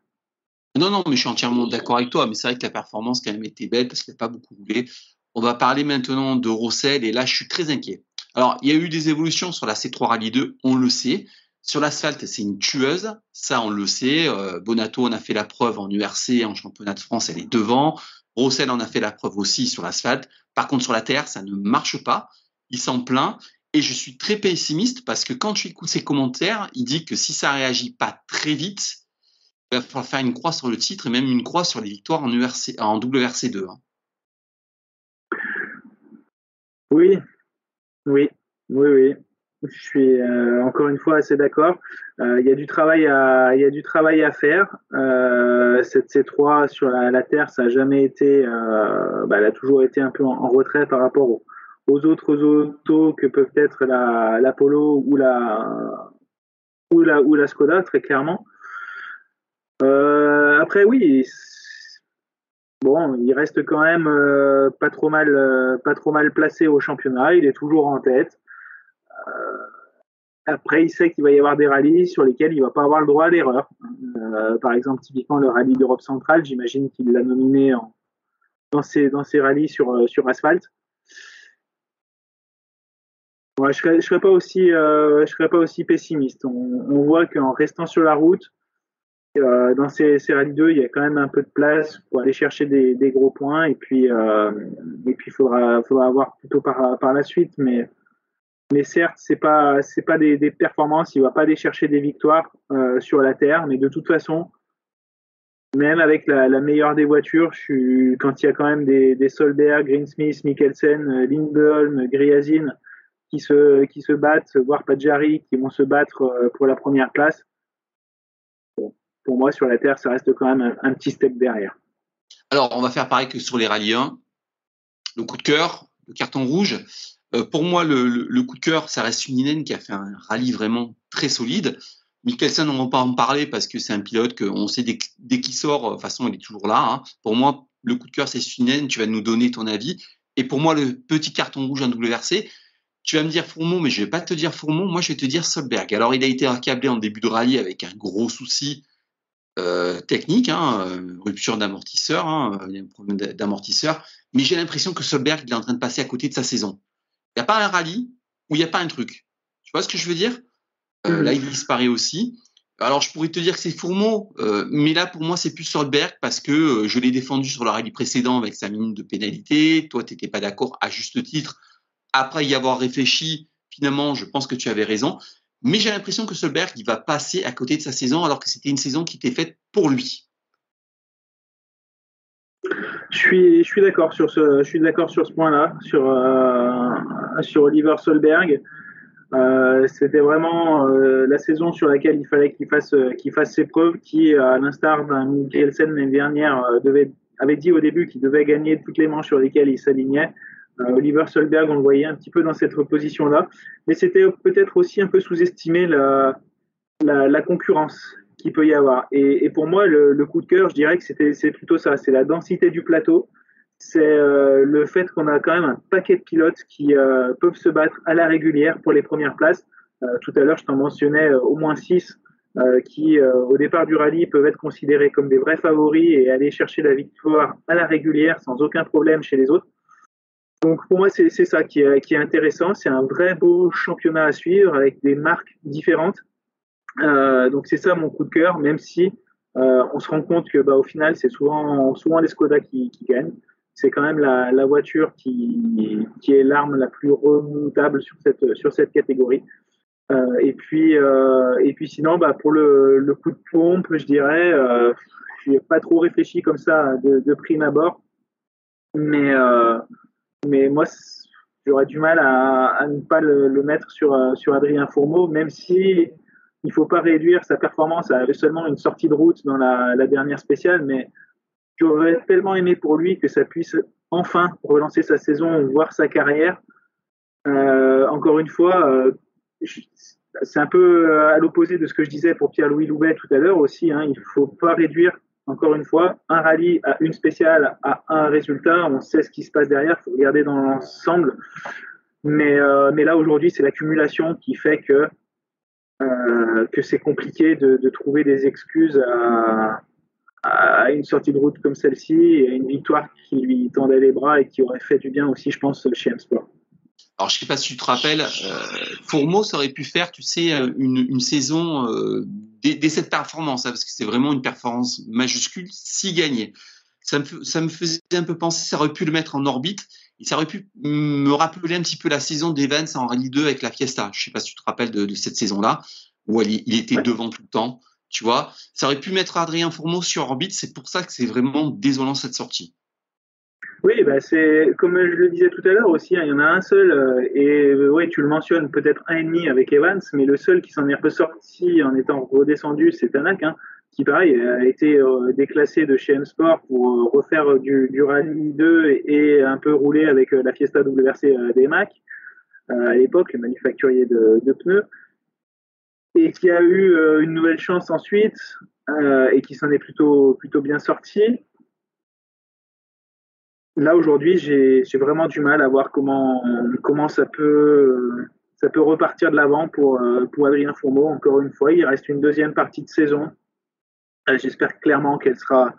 Non, non, mais je suis entièrement d'accord avec toi. Mais c'est vrai que la performance, quand même, était belle parce qu'il n'a pas beaucoup roulé. On va parler maintenant de Rossel et là, je suis très inquiet. Alors, il y a eu des évolutions sur la C3 Rallye 2, on le sait. Sur l'asphalte, c'est une tueuse, ça on le sait. Euh, Bonato en a fait la preuve en URC, en championnat de France, elle est devant. Rossel en a fait la preuve aussi sur l'asphalte. Par contre, sur la terre, ça ne marche pas. Il s'en plaint. Et je suis très pessimiste parce que quand tu écoutes ses commentaires, il dit que si ça réagit pas très vite, faire une croix sur le titre et même une croix sur les victoires en, URC, en WRC2. Hein. Oui, oui, oui, oui. Je suis euh, encore une fois assez d'accord. Euh, il y a du travail à, il y a du travail à faire. Euh, cette C3 sur la, la, terre, ça a jamais été, bah, elle a toujours été un peu en, retrait par rapport aux, aux, autres autos que peuvent être la, la Polo ou la, ou la, ou la Skoda, très clairement. Euh, après, oui, bon, il reste quand même euh, pas trop mal, euh, pas trop mal placé au championnat. Il est toujours en tête. Euh, après, il sait qu'il va y avoir des rallyes sur lesquels il va pas avoir le droit à l'erreur. Par exemple, typiquement le rallye d'Europe centrale, j'imagine qu'il l'a nominé dans ses dans rallyes sur sur asphalte. Ouais, je serais, je serais pas aussi, pessimiste. On, on voit qu'en restant sur la route, euh, dans ces, rallyes 2, il y a quand même un peu de place pour aller chercher des, gros points. Et puis euh, et puis faudra faudra avoir plutôt par par la suite. Mais mais certes c'est pas c'est pas des, performances. Il va pas aller chercher des victoires euh, sur la terre. Mais de toute façon même avec la, meilleure des voitures quand il y a quand même des, des Solberg, Greensmith, Mikkelsen, Lindholm, Griazin qui se qui se battent voire Pajari qui vont se battre euh, pour la première place pour moi, sur la Terre, ça reste quand même un, petit step derrière. Alors, on va faire pareil que sur les rallyes 1. Le coup de cœur, le carton rouge. Euh, pour moi, le, coup de cœur, ça reste Uninen qui a fait un rallye vraiment très solide. Mikkelsen, on va pas en parler parce que c'est un pilote qu'on sait dès, dès qu'il sort, de toute façon, il est toujours là. Hein. Pour moi, le coup de cœur, c'est Sunen. Tu vas nous donner ton avis. Et pour moi, le petit carton rouge en WRC, tu vas me dire Fourmont, mais je vais pas te dire Fourmont. Moi, je vais te dire Solberg. Alors, il a été accablé en début de rallye avec un gros souci euh, technique, hein, euh, rupture d'amortisseur, hein, un problème d'amortisseur. Mais j'ai l'impression que Solberg, il est en train de passer à côté de sa saison. Il n'y a pas un rallye où il n'y a pas un truc. Tu vois ce que je veux dire? Euh, Là, il disparaît aussi. Alors, je pourrais te dire que c'est Fourmeau, euh, mais là, pour moi, c'est plus Solberg parce que euh, je l'ai défendu sur le rallye précédent avec sa minute de pénalité. Toi, tu n'étais pas d'accord à juste titre. Après y avoir réfléchi, finalement, je pense que tu avais raison. Mais j'ai l'impression que Solberg, va passer à côté de sa saison alors que c'était une saison qui était faite pour lui. Je suis, d'accord sur ce, point-là, sur, sur Oliver Solberg. Euh, c'était vraiment euh, la saison sur laquelle il fallait qu'il fasse, euh, ses preuves, qui, à l'instar d'un Mikkelsen l'année dernière, avait dit au début qu'il devait gagner toutes les manches sur lesquelles il s'alignait. Oliver Solberg, on le voyait un petit peu dans cette position-là, mais c'était peut-être aussi un peu sous-estimé la, concurrence qu'il peut y avoir. Et, pour moi, le, coup de cœur, je dirais que c'est plutôt ça, c'est la densité du plateau, c'est euh, le fait qu'on a quand même un paquet de pilotes qui euh, peuvent se battre à la régulière pour les premières places. Euh, tout à l'heure, je t'en mentionnais au moins six qui, au départ du rallye, peuvent être considérés comme des vrais favoris et aller chercher la victoire à la régulière sans aucun problème chez les autres. Donc pour moi, c'est ça qui est, intéressant. C'est un vrai beau championnat à suivre avec des marques différentes. Euh, donc c'est ça mon coup de cœur, même si euh, on se rend compte que bah, au final, c'est souvent, souvent les Skoda qui, qui gagnent c'est quand même la, voiture qui, qui est l'arme la plus remontable sur cette, sur cette catégorie. Euh, et puis et puis sinon bah pour le, coup de pompe je dirais je n'ai pas trop réfléchi comme ça de, de prime abord mais mais moi j'aurais du mal à, ne pas le, mettre sur sur Adrien Fourmeau même si il faut pas réduire sa performance à seulement une sortie de route dans la, dernière spéciale mais J'aurais tellement aimé pour lui que ça puisse enfin relancer sa saison, voir sa carrière. Euh, encore une fois, euh, c'est un peu à l'opposé de ce que je disais pour Pierre-Louis Loubet tout à l'heure aussi. Hein, il ne faut pas réduire, encore une fois, un rallye à une spéciale, à un résultat. On sait ce qui se passe derrière, il faut regarder dans l'ensemble. Mais, euh, mais là, aujourd'hui, c'est l'accumulation qui fait que, euh, c'est compliqué de, trouver des excuses à, à une sortie de route comme celle-ci et une victoire qui lui tendait les bras et qui aurait fait du bien aussi, je pense, chez M-Sport. Alors, je ne sais pas si tu te rappelles, euh, Fourmeau, ça aurait pu faire, tu sais, une, une saison euh, dès, dès, cette performance, hein, parce que c'est vraiment une performance majuscule, si gagné. Ça me, ça me faisait un peu penser, ça aurait pu le mettre en orbite, et ça aurait pu me rappeler un petit peu la saison d'Evans en Rallye 2 avec la Fiesta. Je ne sais pas si tu te rappelles de, de cette saison-là, où il, il était ouais. devant tout le temps. Tu vois, ça aurait pu mettre Adrien Fourmeau sur orbite. C'est pour ça que c'est vraiment désolant cette sortie. Oui, bah c'est comme je le disais tout à l'heure aussi, hein, il y en a un seul, euh, et euh, oui, tu le mentionnes, peut-être un et demi avec Evans, mais le seul qui s'en est ressorti en étant redescendu, c'est Tanak, hein, qui pareil a été euh, déclassé de chez M-Sport pour euh, refaire du, du, Rallye 2 et, un peu rouler avec la Fiesta WRC des Mac à l'époque, le manufacturier de, de pneus et qui a eu une nouvelle chance ensuite et qui s'en est plutôt, plutôt bien sorti. Là aujourd'hui, j'ai vraiment du mal à voir comment, comment ça, peut, ça peut repartir de l'avant pour, euh, pour Adrien Fourmeau. Encore une fois, il reste une deuxième partie de saison. J'espère clairement qu'elle sera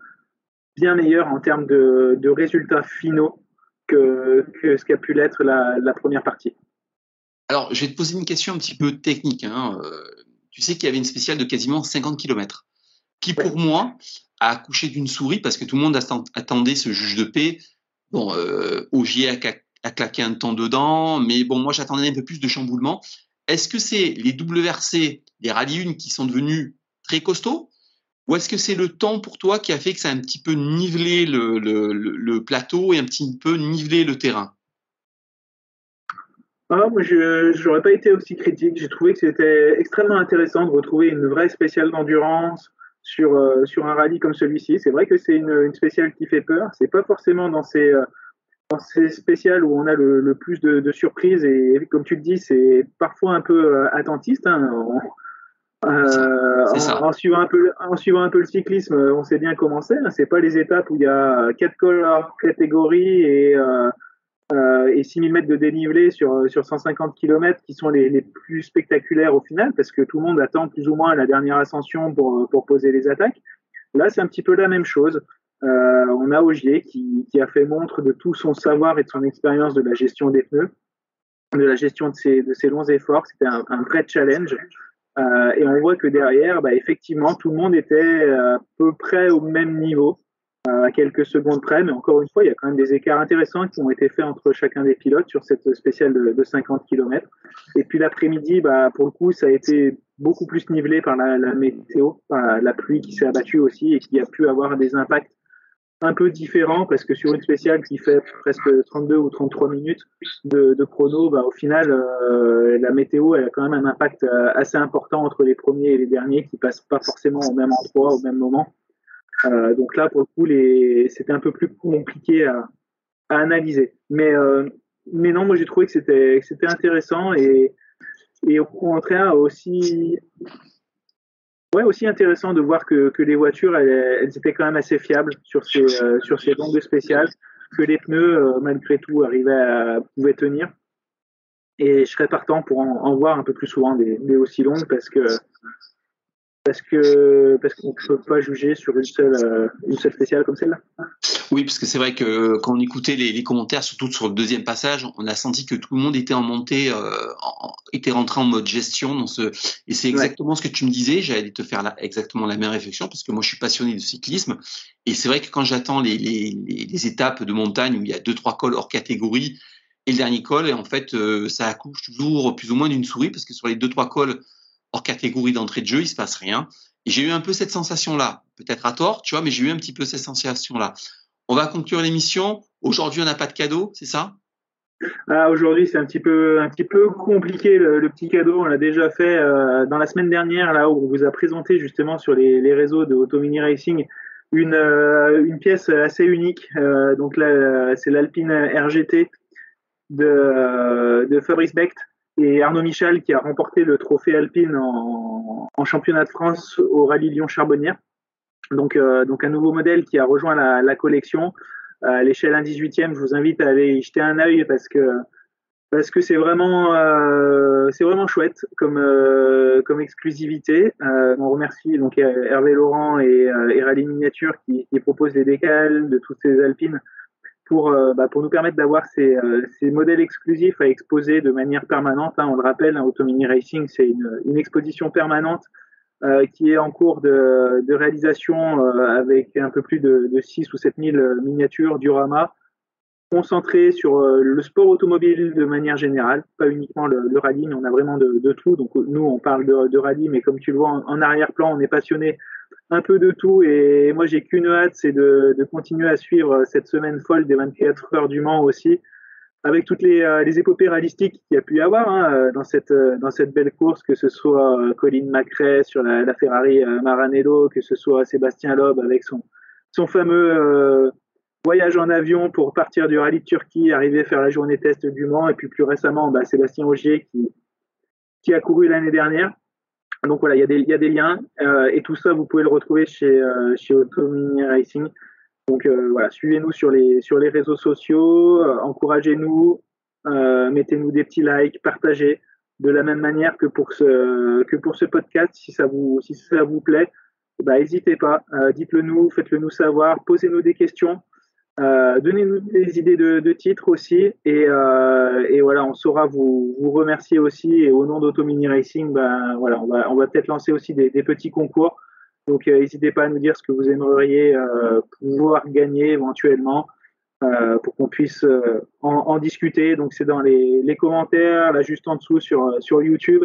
bien meilleure en termes de, de résultats finaux que, que ce qu'a pu l'être la, la, première partie. Alors, je vais te poser une question un petit peu technique. Hein tu sais qu'il y avait une spéciale de quasiment 50 km, qui pour moi a accouché d'une souris parce que tout le monde attendait ce juge de paix. Bon, euh, Ogier a, claqué un temps dedans, mais bon, moi j'attendais un peu plus de chamboulement. Est-ce que c'est les WRC, les rallyes 1 qui sont devenus très costauds ou est-ce que c'est le temps pour toi qui a fait que ça a un petit peu nivelé le plateau et un petit peu nivelé le terrain? Ah, moi, je n'aurais pas été aussi critique. J'ai trouvé que c'était extrêmement intéressant de retrouver une vraie spéciale d'endurance sur, euh, sur un rallye comme celui-ci. C'est vrai que c'est une, une, spéciale qui fait peur. C'est pas forcément dans ces, euh, dans ces spéciales où on a le, le plus de, de, surprises. Et comme tu le dis, c'est parfois un peu euh, attentiste. Hein. Euh, en, suivant un peu, en suivant un peu le cyclisme, on sait bien comment c'est. Hein. C'est pas les étapes où il y a quatre cols catégories et et 6000 mètres de dénivelé sur, sur 150 km qui sont les, les, plus spectaculaires au final parce que tout le monde attend plus ou moins la dernière ascension pour, pour poser les attaques. Là, c'est un petit peu la même chose. Euh, on a Ogier qui, qui, a fait montre de tout son savoir et de son expérience de la gestion des pneus, de la gestion de ses, de ses longs efforts. C'était un, un, vrai challenge. Euh, et on voit que derrière, bah, effectivement, tout le monde était à peu près au même niveau à quelques secondes près, mais encore une fois, il y a quand même des écarts intéressants qui ont été faits entre chacun des pilotes sur cette spéciale de, de 50 km. Et puis l'après-midi, bah, pour le coup, ça a été beaucoup plus nivelé par la, météo, par la pluie qui s'est abattue aussi et qui a pu avoir des impacts un peu différents parce que sur une spéciale qui fait presque 32 ou 33 minutes de, de chrono, bah, au final, euh, la météo elle a quand même un impact euh, assez important entre les premiers et les derniers qui passent pas forcément au même endroit au même moment. Euh, donc là, pour le coup, c'était un peu plus compliqué à, analyser. Mais, euh, mais non, moi j'ai trouvé que c'était, intéressant et, et au contraire aussi, intéressant de voir que, les voitures, elles, étaient quand même assez fiables sur ces, euh, longues spéciales, que les pneus, euh, malgré tout, arrivaient pouvaient tenir. Et je serais partant pour en, en voir un peu plus souvent des, des aussi longues parce que parce que parce qu'on ne peut pas juger sur une seule euh, une seule spéciale comme celle-là. Oui, parce que c'est vrai que quand on écoutait les, les, commentaires, surtout sur le deuxième passage, on a senti que tout le monde était en montée, euh, en, était rentré en mode gestion dans ce et c'est exactement ouais. ce que tu me disais. J'allais te faire la, exactement la même réflexion parce que moi je suis passionné de cyclisme et c'est vrai que quand j'attends les, les, les, étapes de montagne où il y a deux trois cols hors catégorie et le dernier col, et en fait euh, ça accouche toujours plus ou moins d'une souris parce que sur les deux trois cols hors catégorie d'entrée de jeu, il se passe rien. J'ai eu un peu cette sensation-là, peut-être à tort, tu vois, mais j'ai eu un petit peu cette sensation-là. On va conclure l'émission. Aujourd'hui, on n'a pas de cadeau, c'est ça? Ah, Aujourd'hui, c'est un petit peu un petit peu compliqué le, petit cadeau. On l'a déjà fait euh, dans la semaine dernière, là où on vous a présenté justement sur les, réseaux de Automini Racing une euh, une pièce assez unique. Euh, donc là, c'est l'Alpine RGT de de Fabrice Becht et Arnaud Michel qui a remporté le trophée Alpine en, championnat de France au rallye Lyon-Charbonnière. Donc, euh, donc un nouveau modèle qui a rejoint la, collection. À l'échelle 1 18e, je vous invite à aller y jeter un œil parce que parce que c'est vraiment euh, c'est vraiment chouette comme euh, comme exclusivité. Euh, on remercie donc Hervé Laurent et, euh, Rallye Miniature qui, qui proposent des décals de toutes ces alpines pour, euh, bah, pour nous permettre d'avoir ces, euh, ces, modèles exclusifs à exposer de manière permanente. Hein, on le rappelle, hein, Automini Racing, c'est une, exposition permanente euh, qui est en cours de, réalisation avec un peu plus de, de 6 ou 7 000 miniatures Durama concentrées sur le sport automobile de manière générale, pas uniquement le, le rallye, mais on a vraiment de, tout. Donc nous, on parle de, de rallye, mais comme tu le vois en, en arrière-plan, on est passionné un peu de tout. Et moi, j'ai qu'une hâte, c'est de, de, continuer à suivre cette semaine folle des 24 heures du Mans aussi, avec toutes les, euh, les épopées réalistiques qu'il y a pu y avoir hein, euh, dans, cette, euh, dans cette belle course, que ce soit Colin McRae sur la, la Ferrari Maranello, que ce soit Sébastien Loeb avec son, son fameux euh, voyage en avion pour partir du rallye de Turquie, arriver faire la journée test du Mans, et puis plus récemment, bah, Sébastien Augier qui, qui a couru l'année dernière. Donc voilà, il y a des, il y a des liens euh, et tout ça, vous pouvez le retrouver chez, euh, chez Racing. Donc euh, voilà, suivez-nous sur les, sur les réseaux sociaux, euh, encouragez-nous, euh, mettez-nous des petits likes, partagez de la même manière que pour ce, que pour ce podcast, si ça vous, si ça vous plaît, bah, n'hésitez pas, euh, dites-le nous, faites-le nous savoir, posez-nous des questions. Euh, Donnez-nous des idées de, de titres aussi et, euh, et, voilà, on saura vous, vous remercier aussi et au nom d'Automini Racing, ben voilà, on va, on va peut-être lancer aussi des, des, petits concours. Donc euh, n'hésitez pas à nous dire ce que vous aimeriez euh, pouvoir gagner éventuellement euh, pour qu'on puisse en, en, discuter. Donc c'est dans les, les, commentaires, là juste en dessous sur, sur YouTube.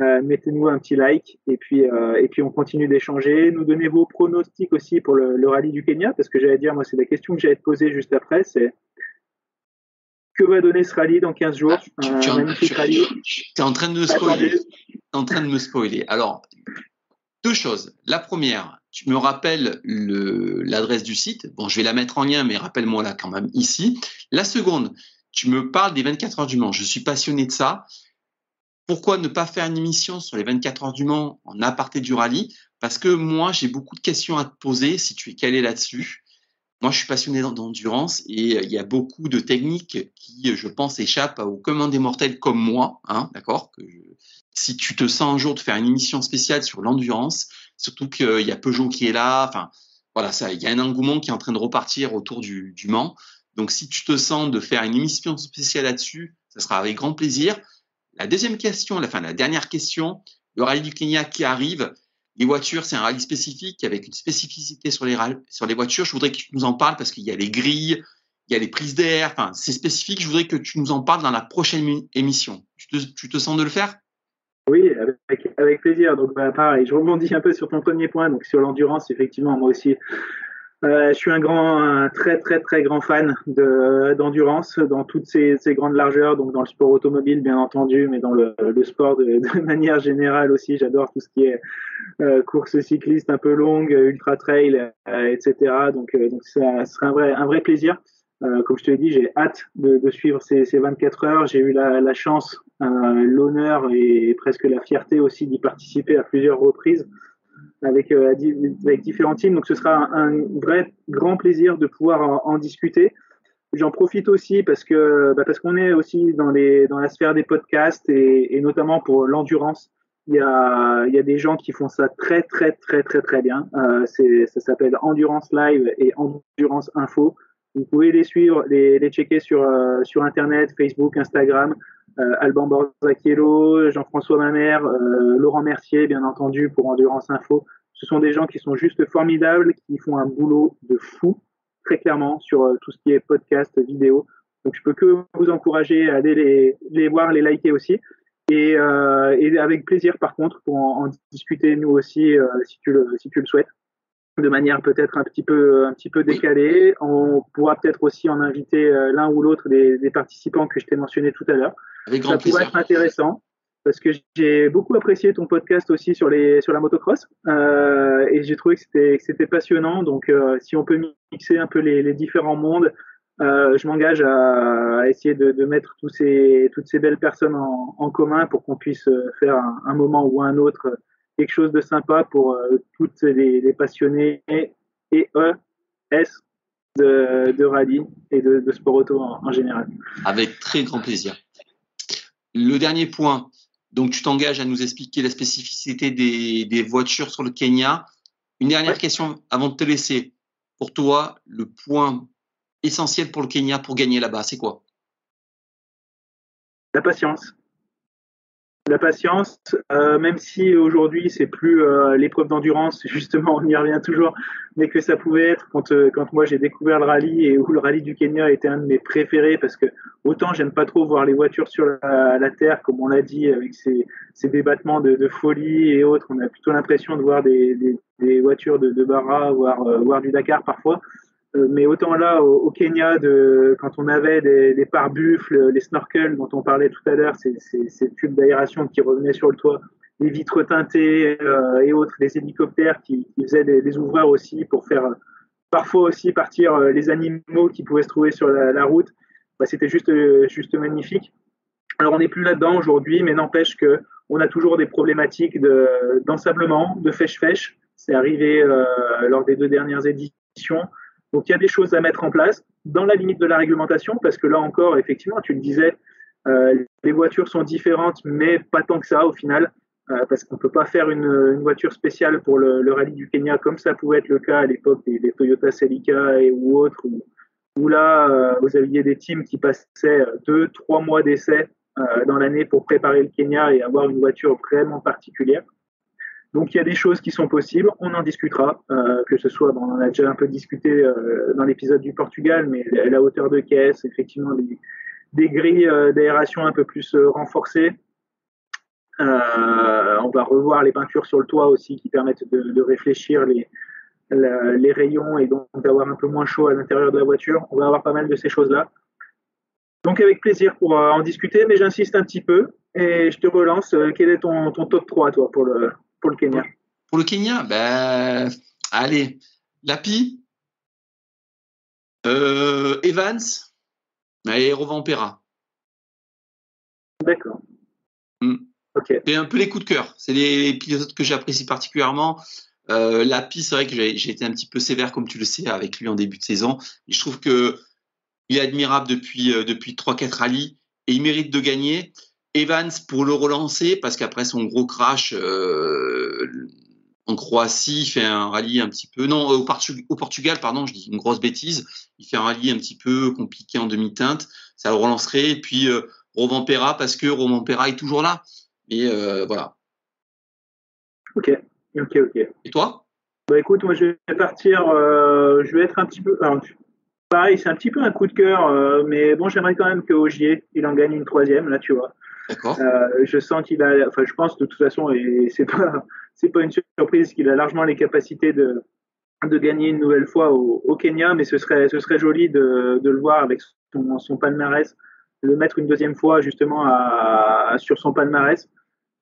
Euh, mettez-nous un petit like et puis euh, et puis on continue d'échanger. Nous donnez vos pronostics aussi pour le, le rallye du Kenya parce que j'allais dire moi c'est la question que j'allais te poser juste après c'est que va donner ce rallye dans 15 jours? Ah, tu, tu, magnifique tu, rallye. Tu es en train de me spoiler. en train de me spoiler. Alors deux choses. La première, tu me rappelles l'adresse du site. Bon, je vais la mettre en lien, mais rappelle-moi là quand même ici. La seconde, tu me parles des 24 heures du Mans. Je suis passionné de ça pourquoi ne pas faire une émission sur les 24 heures du Mans en aparté du rallye? Parce que moi, j'ai beaucoup de questions à te poser si tu es calé là-dessus. Moi, je suis passionné d'endurance et il y a beaucoup de techniques qui, je pense, échappent aux communs des mortels comme moi, hein, d'accord? Si tu te sens un jour de faire une émission spéciale sur l'endurance, surtout qu'il y a Peugeot qui est là, enfin, voilà, ça, il y a un engouement qui est en train de repartir autour du, du Mans. Donc, si tu te sens de faire une émission spéciale là-dessus, ça sera avec grand plaisir. La deuxième question, la, fin, la dernière question, le rallye du Kenya qui arrive. Les voitures, c'est un rallye spécifique avec une spécificité sur les, sur les voitures. Je voudrais que tu nous en parles parce qu'il y a les grilles, il y a les prises d'air. Enfin, c'est spécifique. Je voudrais que tu nous en parles dans la prochaine émission. Tu te, sens de le faire? Oui, avec, avec, plaisir. Donc, bah, pareil, je rebondis un peu sur ton premier point, donc sur l'endurance. Effectivement, moi aussi, je suis un grand, un très très très grand fan de d'endurance dans toutes ces, ces, grandes largeurs, donc dans le sport automobile bien entendu, mais dans le, le sport de, de, manière générale aussi. J'adore tout ce qui est euh, course cycliste un peu longue, ultra trail, euh, etc. Donc euh, donc ça serait un vrai un vrai plaisir. Euh, comme je te l'ai dit, j'ai hâte de, de, suivre ces, ces 24 heures. J'ai eu la, la chance, l'honneur et presque la fierté aussi d'y participer à plusieurs reprises avec, euh, avec différents teams. Donc ce sera un, vrai grand plaisir de pouvoir en, en discuter. J'en profite aussi parce que bah parce qu'on est aussi dans les dans la sphère des podcasts et, et notamment pour l'endurance. Il y a il y a des gens qui font ça très très très très très bien. Euh, ça s'appelle Endurance Live et Endurance Info. Vous pouvez les suivre, les, les checker sur euh, sur internet, Facebook, Instagram. Euh, Alban Borzacchiello, Jean-François Mamère, euh, Laurent Mercier, bien entendu, pour Endurance Info. Ce sont des gens qui sont juste formidables, qui font un boulot de fou, très clairement, sur euh, tout ce qui est podcast, vidéo. Donc, je peux que vous encourager à aller les, voir, les liker aussi. Et, avec plaisir, par contre, pour en, discuter nous aussi, si, tu le, si souhaites, de manière peut-être un petit peu, un décalée. On pourra peut-être aussi en inviter l'un ou l'autre des, des, participants que je t'ai mentionné tout à l'heure. Avec grand ça plaisir. pourrait être intéressant parce que j'ai beaucoup apprécié ton podcast aussi sur les sur la motocross euh, et j'ai trouvé que c'était que c'était passionnant. Donc euh, si on peut mixer un peu les, les différents mondes, euh, je m'engage à, à, essayer de, de, mettre tous ces toutes ces belles personnes en, en commun pour qu'on puisse faire un, un, moment ou un autre quelque chose de sympa pour toutes les, les, passionnés et E S de, de rallye et de, de sport auto en, en général. Avec très grand plaisir. Le dernier point, donc tu t'engages à nous expliquer la spécificité des, des, voitures sur le Kenya. Une dernière ouais. question avant de te laisser. Pour toi, le point essentiel pour le Kenya pour gagner là-bas, c'est quoi? La patience. La patience, euh, même si aujourd'hui c'est plus euh, l'épreuve d'endurance, justement on y revient toujours, mais que ça pouvait être quand, euh, quand moi j'ai découvert le rallye et où le rallye du Kenya était un de mes préférés parce que autant j'aime pas trop voir les voitures sur la, terre, comme on l'a dit, avec ces, ces débattements de, folie et autres, on a plutôt l'impression de voir des, des, voitures de, Barra, voire, voire du Dakar parfois. Euh, mais autant là au, Kenya, quand on avait des, des pare-buffles, les snorkels dont on parlait tout à l'heure, ces, tubes d'aération qui revenaient sur le toit, les vitres teintées euh, et autres, les hélicoptères qui, faisaient des, des, ouvreurs aussi pour faire parfois aussi partir euh, les animaux qui pouvaient se trouver sur la, route. Bah, C'était juste, juste magnifique. Alors on n'est plus là-dedans aujourd'hui, mais n'empêche que on a toujours des problématiques d'ensablement, de, de fèche-fèche. C'est arrivé lors des deux dernières éditions. Donc il y a des choses à mettre en place dans la limite de la réglementation, parce que là encore, effectivement, tu le disais, euh, les voitures sont différentes, mais pas tant que ça au final, euh, parce qu'on peut pas faire une, voiture spéciale pour le, rallye du Kenya comme ça pouvait être le cas à l'époque des, Toyota Celica et ou autres, où, là euh, vous aviez des teams qui passaient deux, trois mois d'essai dans l'année pour préparer le Kenya et avoir une voiture vraiment particulière. Donc il y a des choses qui sont possibles, on en discutera, euh, que ce soit, on en a déjà un peu discuté euh, dans l'épisode du Portugal, mais la, hauteur de caisse, effectivement des, grilles euh, d'aération un peu plus renforcées. On va revoir les peintures sur le toit aussi qui permettent de, réfléchir les, les rayons et donc d'avoir un peu moins chaud à l'intérieur de la voiture. On va avoir pas mal de ces choses-là. Donc avec plaisir pour en discuter, mais j'insiste un petit peu et je te relance. Quel est ton, ton top 3 toi pour le, pour le Kenya Pour le Kenya, ben, allez, Lapi, euh, Evans et Rovampera. D'accord. Hmm. C'est un peu les coups de cœur. C'est les, pilotes que j'apprécie particulièrement. Euh, Lapi, c'est vrai que j'ai été un petit peu sévère, comme tu le sais, avec lui en début de saison. Et je trouve que il est admirable depuis euh, depuis trois quatre rallyes et il mérite de gagner. Evans pour le relancer parce qu'après son gros crash euh, en Croatie, il fait un rallye un petit peu non au, au, Portugal pardon, je dis une grosse bêtise. Il fait un rallye un petit peu compliqué en demi-teinte. Ça le relancerait et puis euh, Roman Perra parce que Roman Perra est toujours là. Et euh, voilà. Ok, ok, ok. Et toi? Bah écoute, moi je vais partir. Euh, je vais être un petit peu. pareil, c'est un petit peu un coup de cœur, euh, mais bon, j'aimerais quand même que Ogier, il en gagne une troisième, là, tu vois. D'accord. je sens qu'il a. Enfin, je pense de toute façon, et c'est pas, c'est pas une surprise qu'il a largement les capacités de de gagner une nouvelle fois au, Kenya, mais ce serait, ce serait joli de, le voir avec son, son palmarès, le mettre une deuxième fois justement à, sur son palmarès.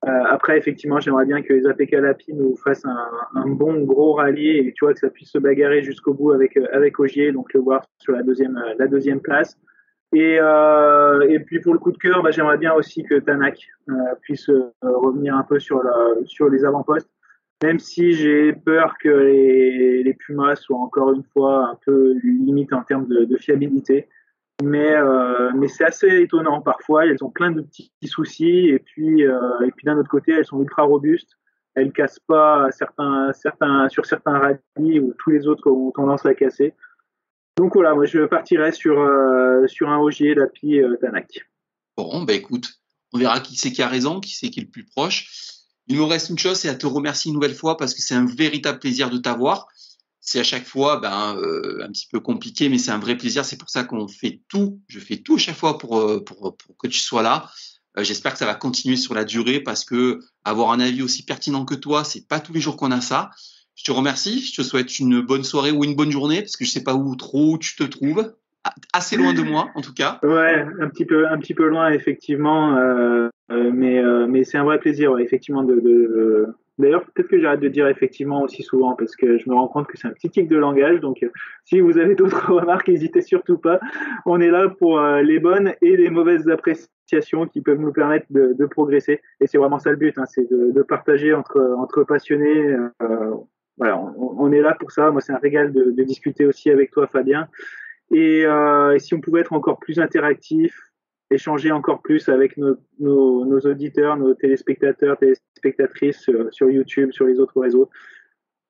Euh, après, effectivement, j'aimerais bien que les APK Lapi nous fassent un, un, bon gros rallye et tu vois que ça puisse se bagarrer jusqu'au bout avec avec Ogier, donc le voir sur la deuxième la deuxième place. Et euh, et puis pour le coup de cœur, bah, j'aimerais bien aussi que Tanak euh, puisse euh, revenir un peu sur la sur les avant-postes, même si j'ai peur que les, les Pumas soient encore une fois un peu limite en termes de, de fiabilité mais euh, mais c'est assez étonnant parfois. Elles ont plein de petits soucis et puis euh, et puis d'un autre côté, elles sont ultra robustes. Elles cassent pas certains certains sur certains rallyes où tous les autres ont tendance à casser. Donc voilà, moi je partirais sur euh, sur un Ogier d'Api euh, Tanak. Bon, bah écoute, on verra qui c'est qui a raison, qui c'est qui est le plus proche. Il me reste une chose, c'est à te remercier une nouvelle fois parce que c'est un véritable plaisir de t'avoir c'est à chaque fois ben, euh, un petit peu compliqué, mais c'est un vrai plaisir. C'est pour ça qu'on fait tout. Je fais tout à chaque fois pour, euh, pour, pour que tu sois là. J'espère que ça va continuer sur la durée parce que avoir un avis aussi pertinent que toi, c'est pas tous les jours qu'on a ça. Je te remercie. Je te souhaite une bonne soirée ou une bonne journée parce que je sais pas où trop tu te trouves. Assez loin de moi, en tout cas. Ouais, un petit peu, un petit peu loin, effectivement. Euh, mais, mais c'est un vrai plaisir, ouais, effectivement, de, de D'ailleurs, peut-être que j'arrête de dire effectivement aussi souvent parce que je me rends compte que c'est un petit tic de langage. Donc, euh, si vous avez d'autres remarques, n'hésitez surtout pas. On est là pour euh, les bonnes et les mauvaises appréciations qui peuvent nous permettre de, de progresser. Et c'est vraiment ça le but, hein, c'est de, de, partager entre, entre passionnés. Euh, voilà, on, est là pour ça. Moi, c'est un régal de, de, discuter aussi avec toi, Fabien. Et, euh, si on pouvait être encore plus interactif, échanger encore plus avec nos, nos, nos, auditeurs, nos téléspectateurs, téléspectatrices sur, YouTube, sur les autres réseaux.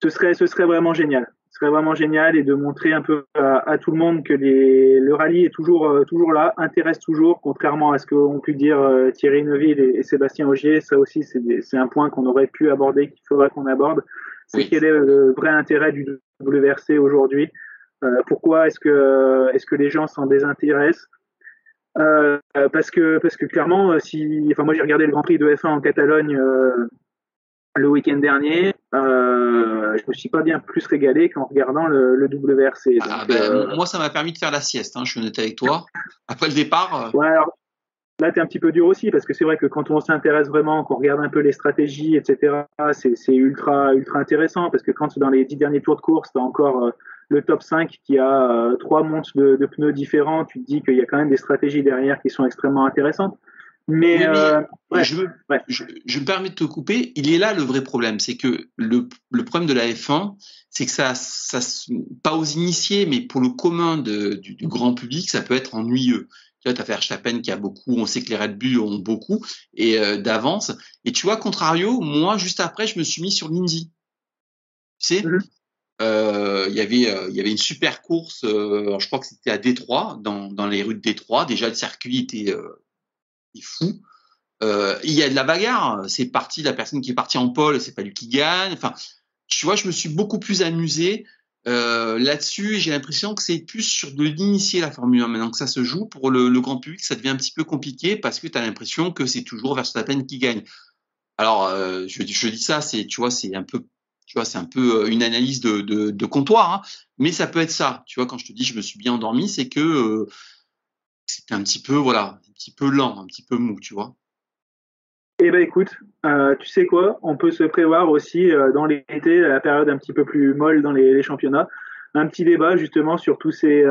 Ce serait, ce serait vraiment génial. Ce serait vraiment génial et de montrer un peu à, tout le monde que les, le rallye est toujours, euh, toujours là, intéresse toujours, contrairement à ce qu'ont pu dire euh, Thierry Neuville et, et, Sébastien Augier. Ça aussi, c'est un point qu'on aurait pu aborder, qu'il faudrait qu'on aborde. C'est oui. quel est le vrai intérêt du WRC aujourd'hui? Euh, Pourquoi est-ce que, est-ce que les gens s'en désintéressent? Euh, parce que parce que clairement, euh, si, enfin moi j'ai regardé le Grand Prix de F1 en Catalogne euh, le week-end dernier, euh, je me suis pas bien plus régalé qu'en regardant le, le WRC. Ah, ben, moi ça m'a permis de faire la sieste, hein, je suis honnête avec toi. Après le départ. Ouais, alors, là t'es un petit peu dur aussi parce que c'est vrai que quand on s'intéresse vraiment, qu'on regarde un peu les stratégies, etc., c'est ultra ultra intéressant parce que quand dans les dix derniers tours de course, t'as encore le top 5 qui a euh, trois montes de, de, pneus différents, tu te dis qu'il y a quand même des stratégies derrière qui sont extrêmement intéressantes. Mais, mais, euh, je, me, ouais. je, je, me permets de te couper. Il est là le vrai problème, c'est que le, le, problème de la F1, c'est que ça, ça, pas aux initiés, mais pour le commun de, du, du, grand public, ça peut être ennuyeux. Vois, tu as Verstappen qui a beaucoup, on sait que les Red Bull ont beaucoup et euh, d'avance. Et tu vois, contrario, moi, juste après, je me suis mis sur l'Indy. Tu sais, mm -hmm. Euh, il y avait euh, il y avait une super course je crois que c'était à Détroit dans, dans les rues de Détroit déjà le circuit était, était fou il y a de la bagarre c'est parti la personne qui est partie en pole c'est pas lui qui gagne enfin tu vois je me suis beaucoup plus amusé là-dessus j'ai l'impression que c'est plus sur de l'initier la Formule 1 maintenant que ça se joue pour le, grand public ça devient un petit peu compliqué parce que tu as l'impression que c'est toujours Verstappen qui gagne alors je, je dis ça c'est tu vois c'est un peu tu vois, c'est un peu euh, une analyse de, de, de comptoir, hein, mais ça peut être ça. Tu vois, quand je te dis je me suis bien endormi, c'est que euh, c'était un petit peu, voilà, un petit peu lent, un petit peu mou, tu vois. Eh ben écoute, euh, tu sais quoi, on peut se prévoir aussi euh, dans l'été, la période un petit peu plus molle dans les, championnats, un petit débat justement sur tous ces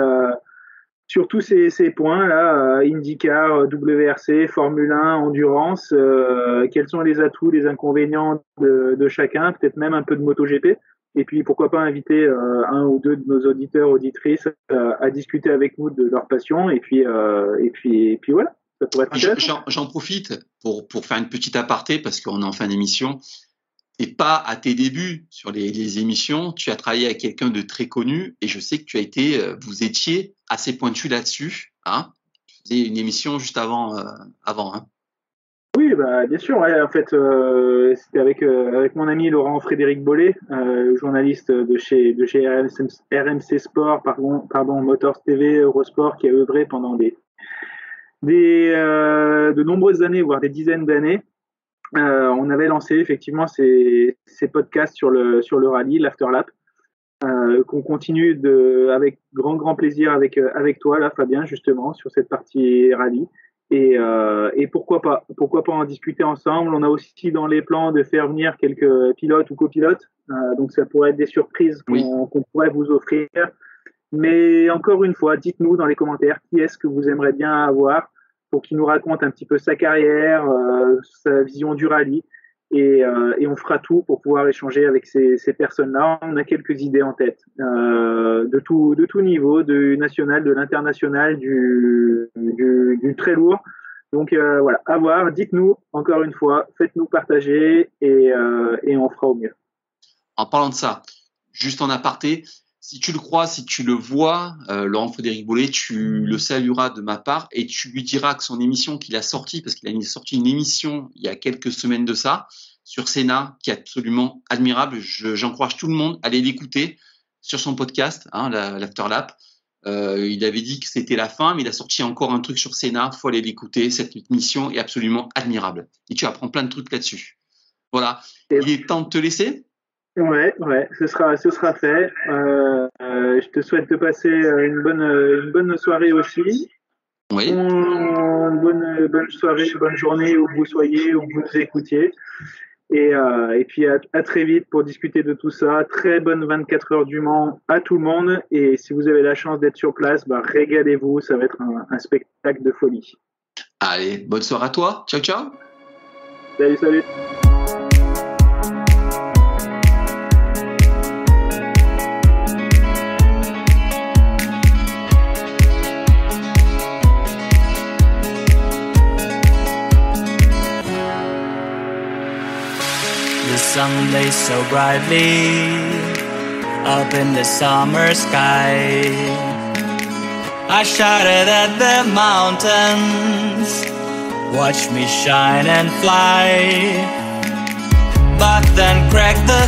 sur tous ces, points-là, euh, IndyCar, WRC, Formule 1, Endurance, euh, quels sont les atouts, les inconvénients de, de chacun, peut-être même un peu de MotoGP. Et puis pourquoi pas inviter euh, un ou deux de nos auditeurs, auditrices à discuter avec nous de leur passion. Et puis, et puis, et puis voilà. J'en profite pour, pour faire une petite aparté parce qu'on est en fin d'émission et pas à tes débuts sur les, les, émissions. Tu as travaillé avec quelqu'un de très connu et je sais que tu as été, euh, vous étiez assez pointu là-dessus. Hein tu faisais une émission juste avant. Euh, avant hein oui, bah, bien sûr. Ouais, en fait, euh, c'était avec, euh, avec mon ami Laurent Frédéric Bollet, journaliste de chez, de chez RMC, RMC Sport, pardon, pardon, Motors TV, Eurosport, qui a œuvré pendant des, des, de nombreuses années, voire des dizaines d'années euh, on avait lancé effectivement ces, ces, podcasts sur le, sur le rallye, l'Afterlap, euh, qu'on continue de, avec grand, grand plaisir avec, euh, avec toi, là, Fabien, justement, sur cette partie rallye. Et, euh, et pourquoi pas Pourquoi pas en discuter ensemble On a aussi dans les plans de faire venir quelques pilotes ou copilotes. Euh, donc ça pourrait être des surprises qu'on pourrait vous offrir. Mais encore une fois, dites-nous dans les commentaires qui est-ce que vous aimeriez bien avoir pour qu'il nous raconte un petit peu sa carrière, euh, sa vision du rallye. Et, euh, et, on fera tout pour pouvoir échanger avec ces, personnes-là. On a quelques idées en tête euh, de tout niveau, du national, de l'international, du, très lourd. Donc voilà, à voir. Dites-nous encore une fois, faites-nous partager et on fera au mieux. En parlant de ça, juste en aparté, si tu le crois, si tu le vois, euh, Laurent Frédéric Bollet, tu le salueras de ma part et tu lui diras que son émission qu'il a sortie, parce qu'il a sorti une émission il y a quelques semaines de ça, sur Sénat, qui est absolument admirable. J'encourage tout le monde à aller l'écouter sur son podcast, hein, l'Afterlap. Euh, il avait dit que c'était la fin, mais il a sorti encore un truc sur Sénat. faut aller l'écouter. Cette émission est absolument admirable. Et tu apprends plein de trucs là-dessus. Voilà. Il est temps de te laisser. Ouais, ouais, ce sera, ce sera fait. Euh, euh, je te souhaite de passer euh, une bonne, une bonne soirée aussi. Oui. Une bonne, bonne soirée, bonne journée où vous soyez, où vous nous écoutiez. Et, euh, et puis à, à, très vite pour discuter de tout ça. Très bonne 24 heures du Mans à tout le monde. Et si vous avez la chance d'être sur place, bah, régalez-vous. Ça va être un, un spectacle de folie. Allez, bonne soirée à toi. Ciao, ciao. Salut, salut. Sun so brightly up in the summer sky. I shouted at the mountains, watch me shine and fly. But then cracked the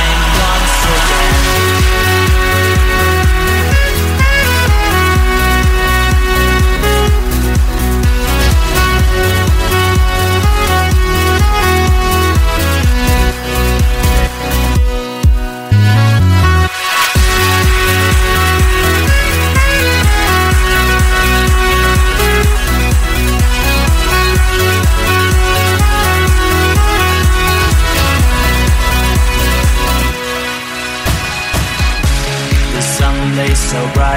so bad.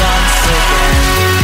once again.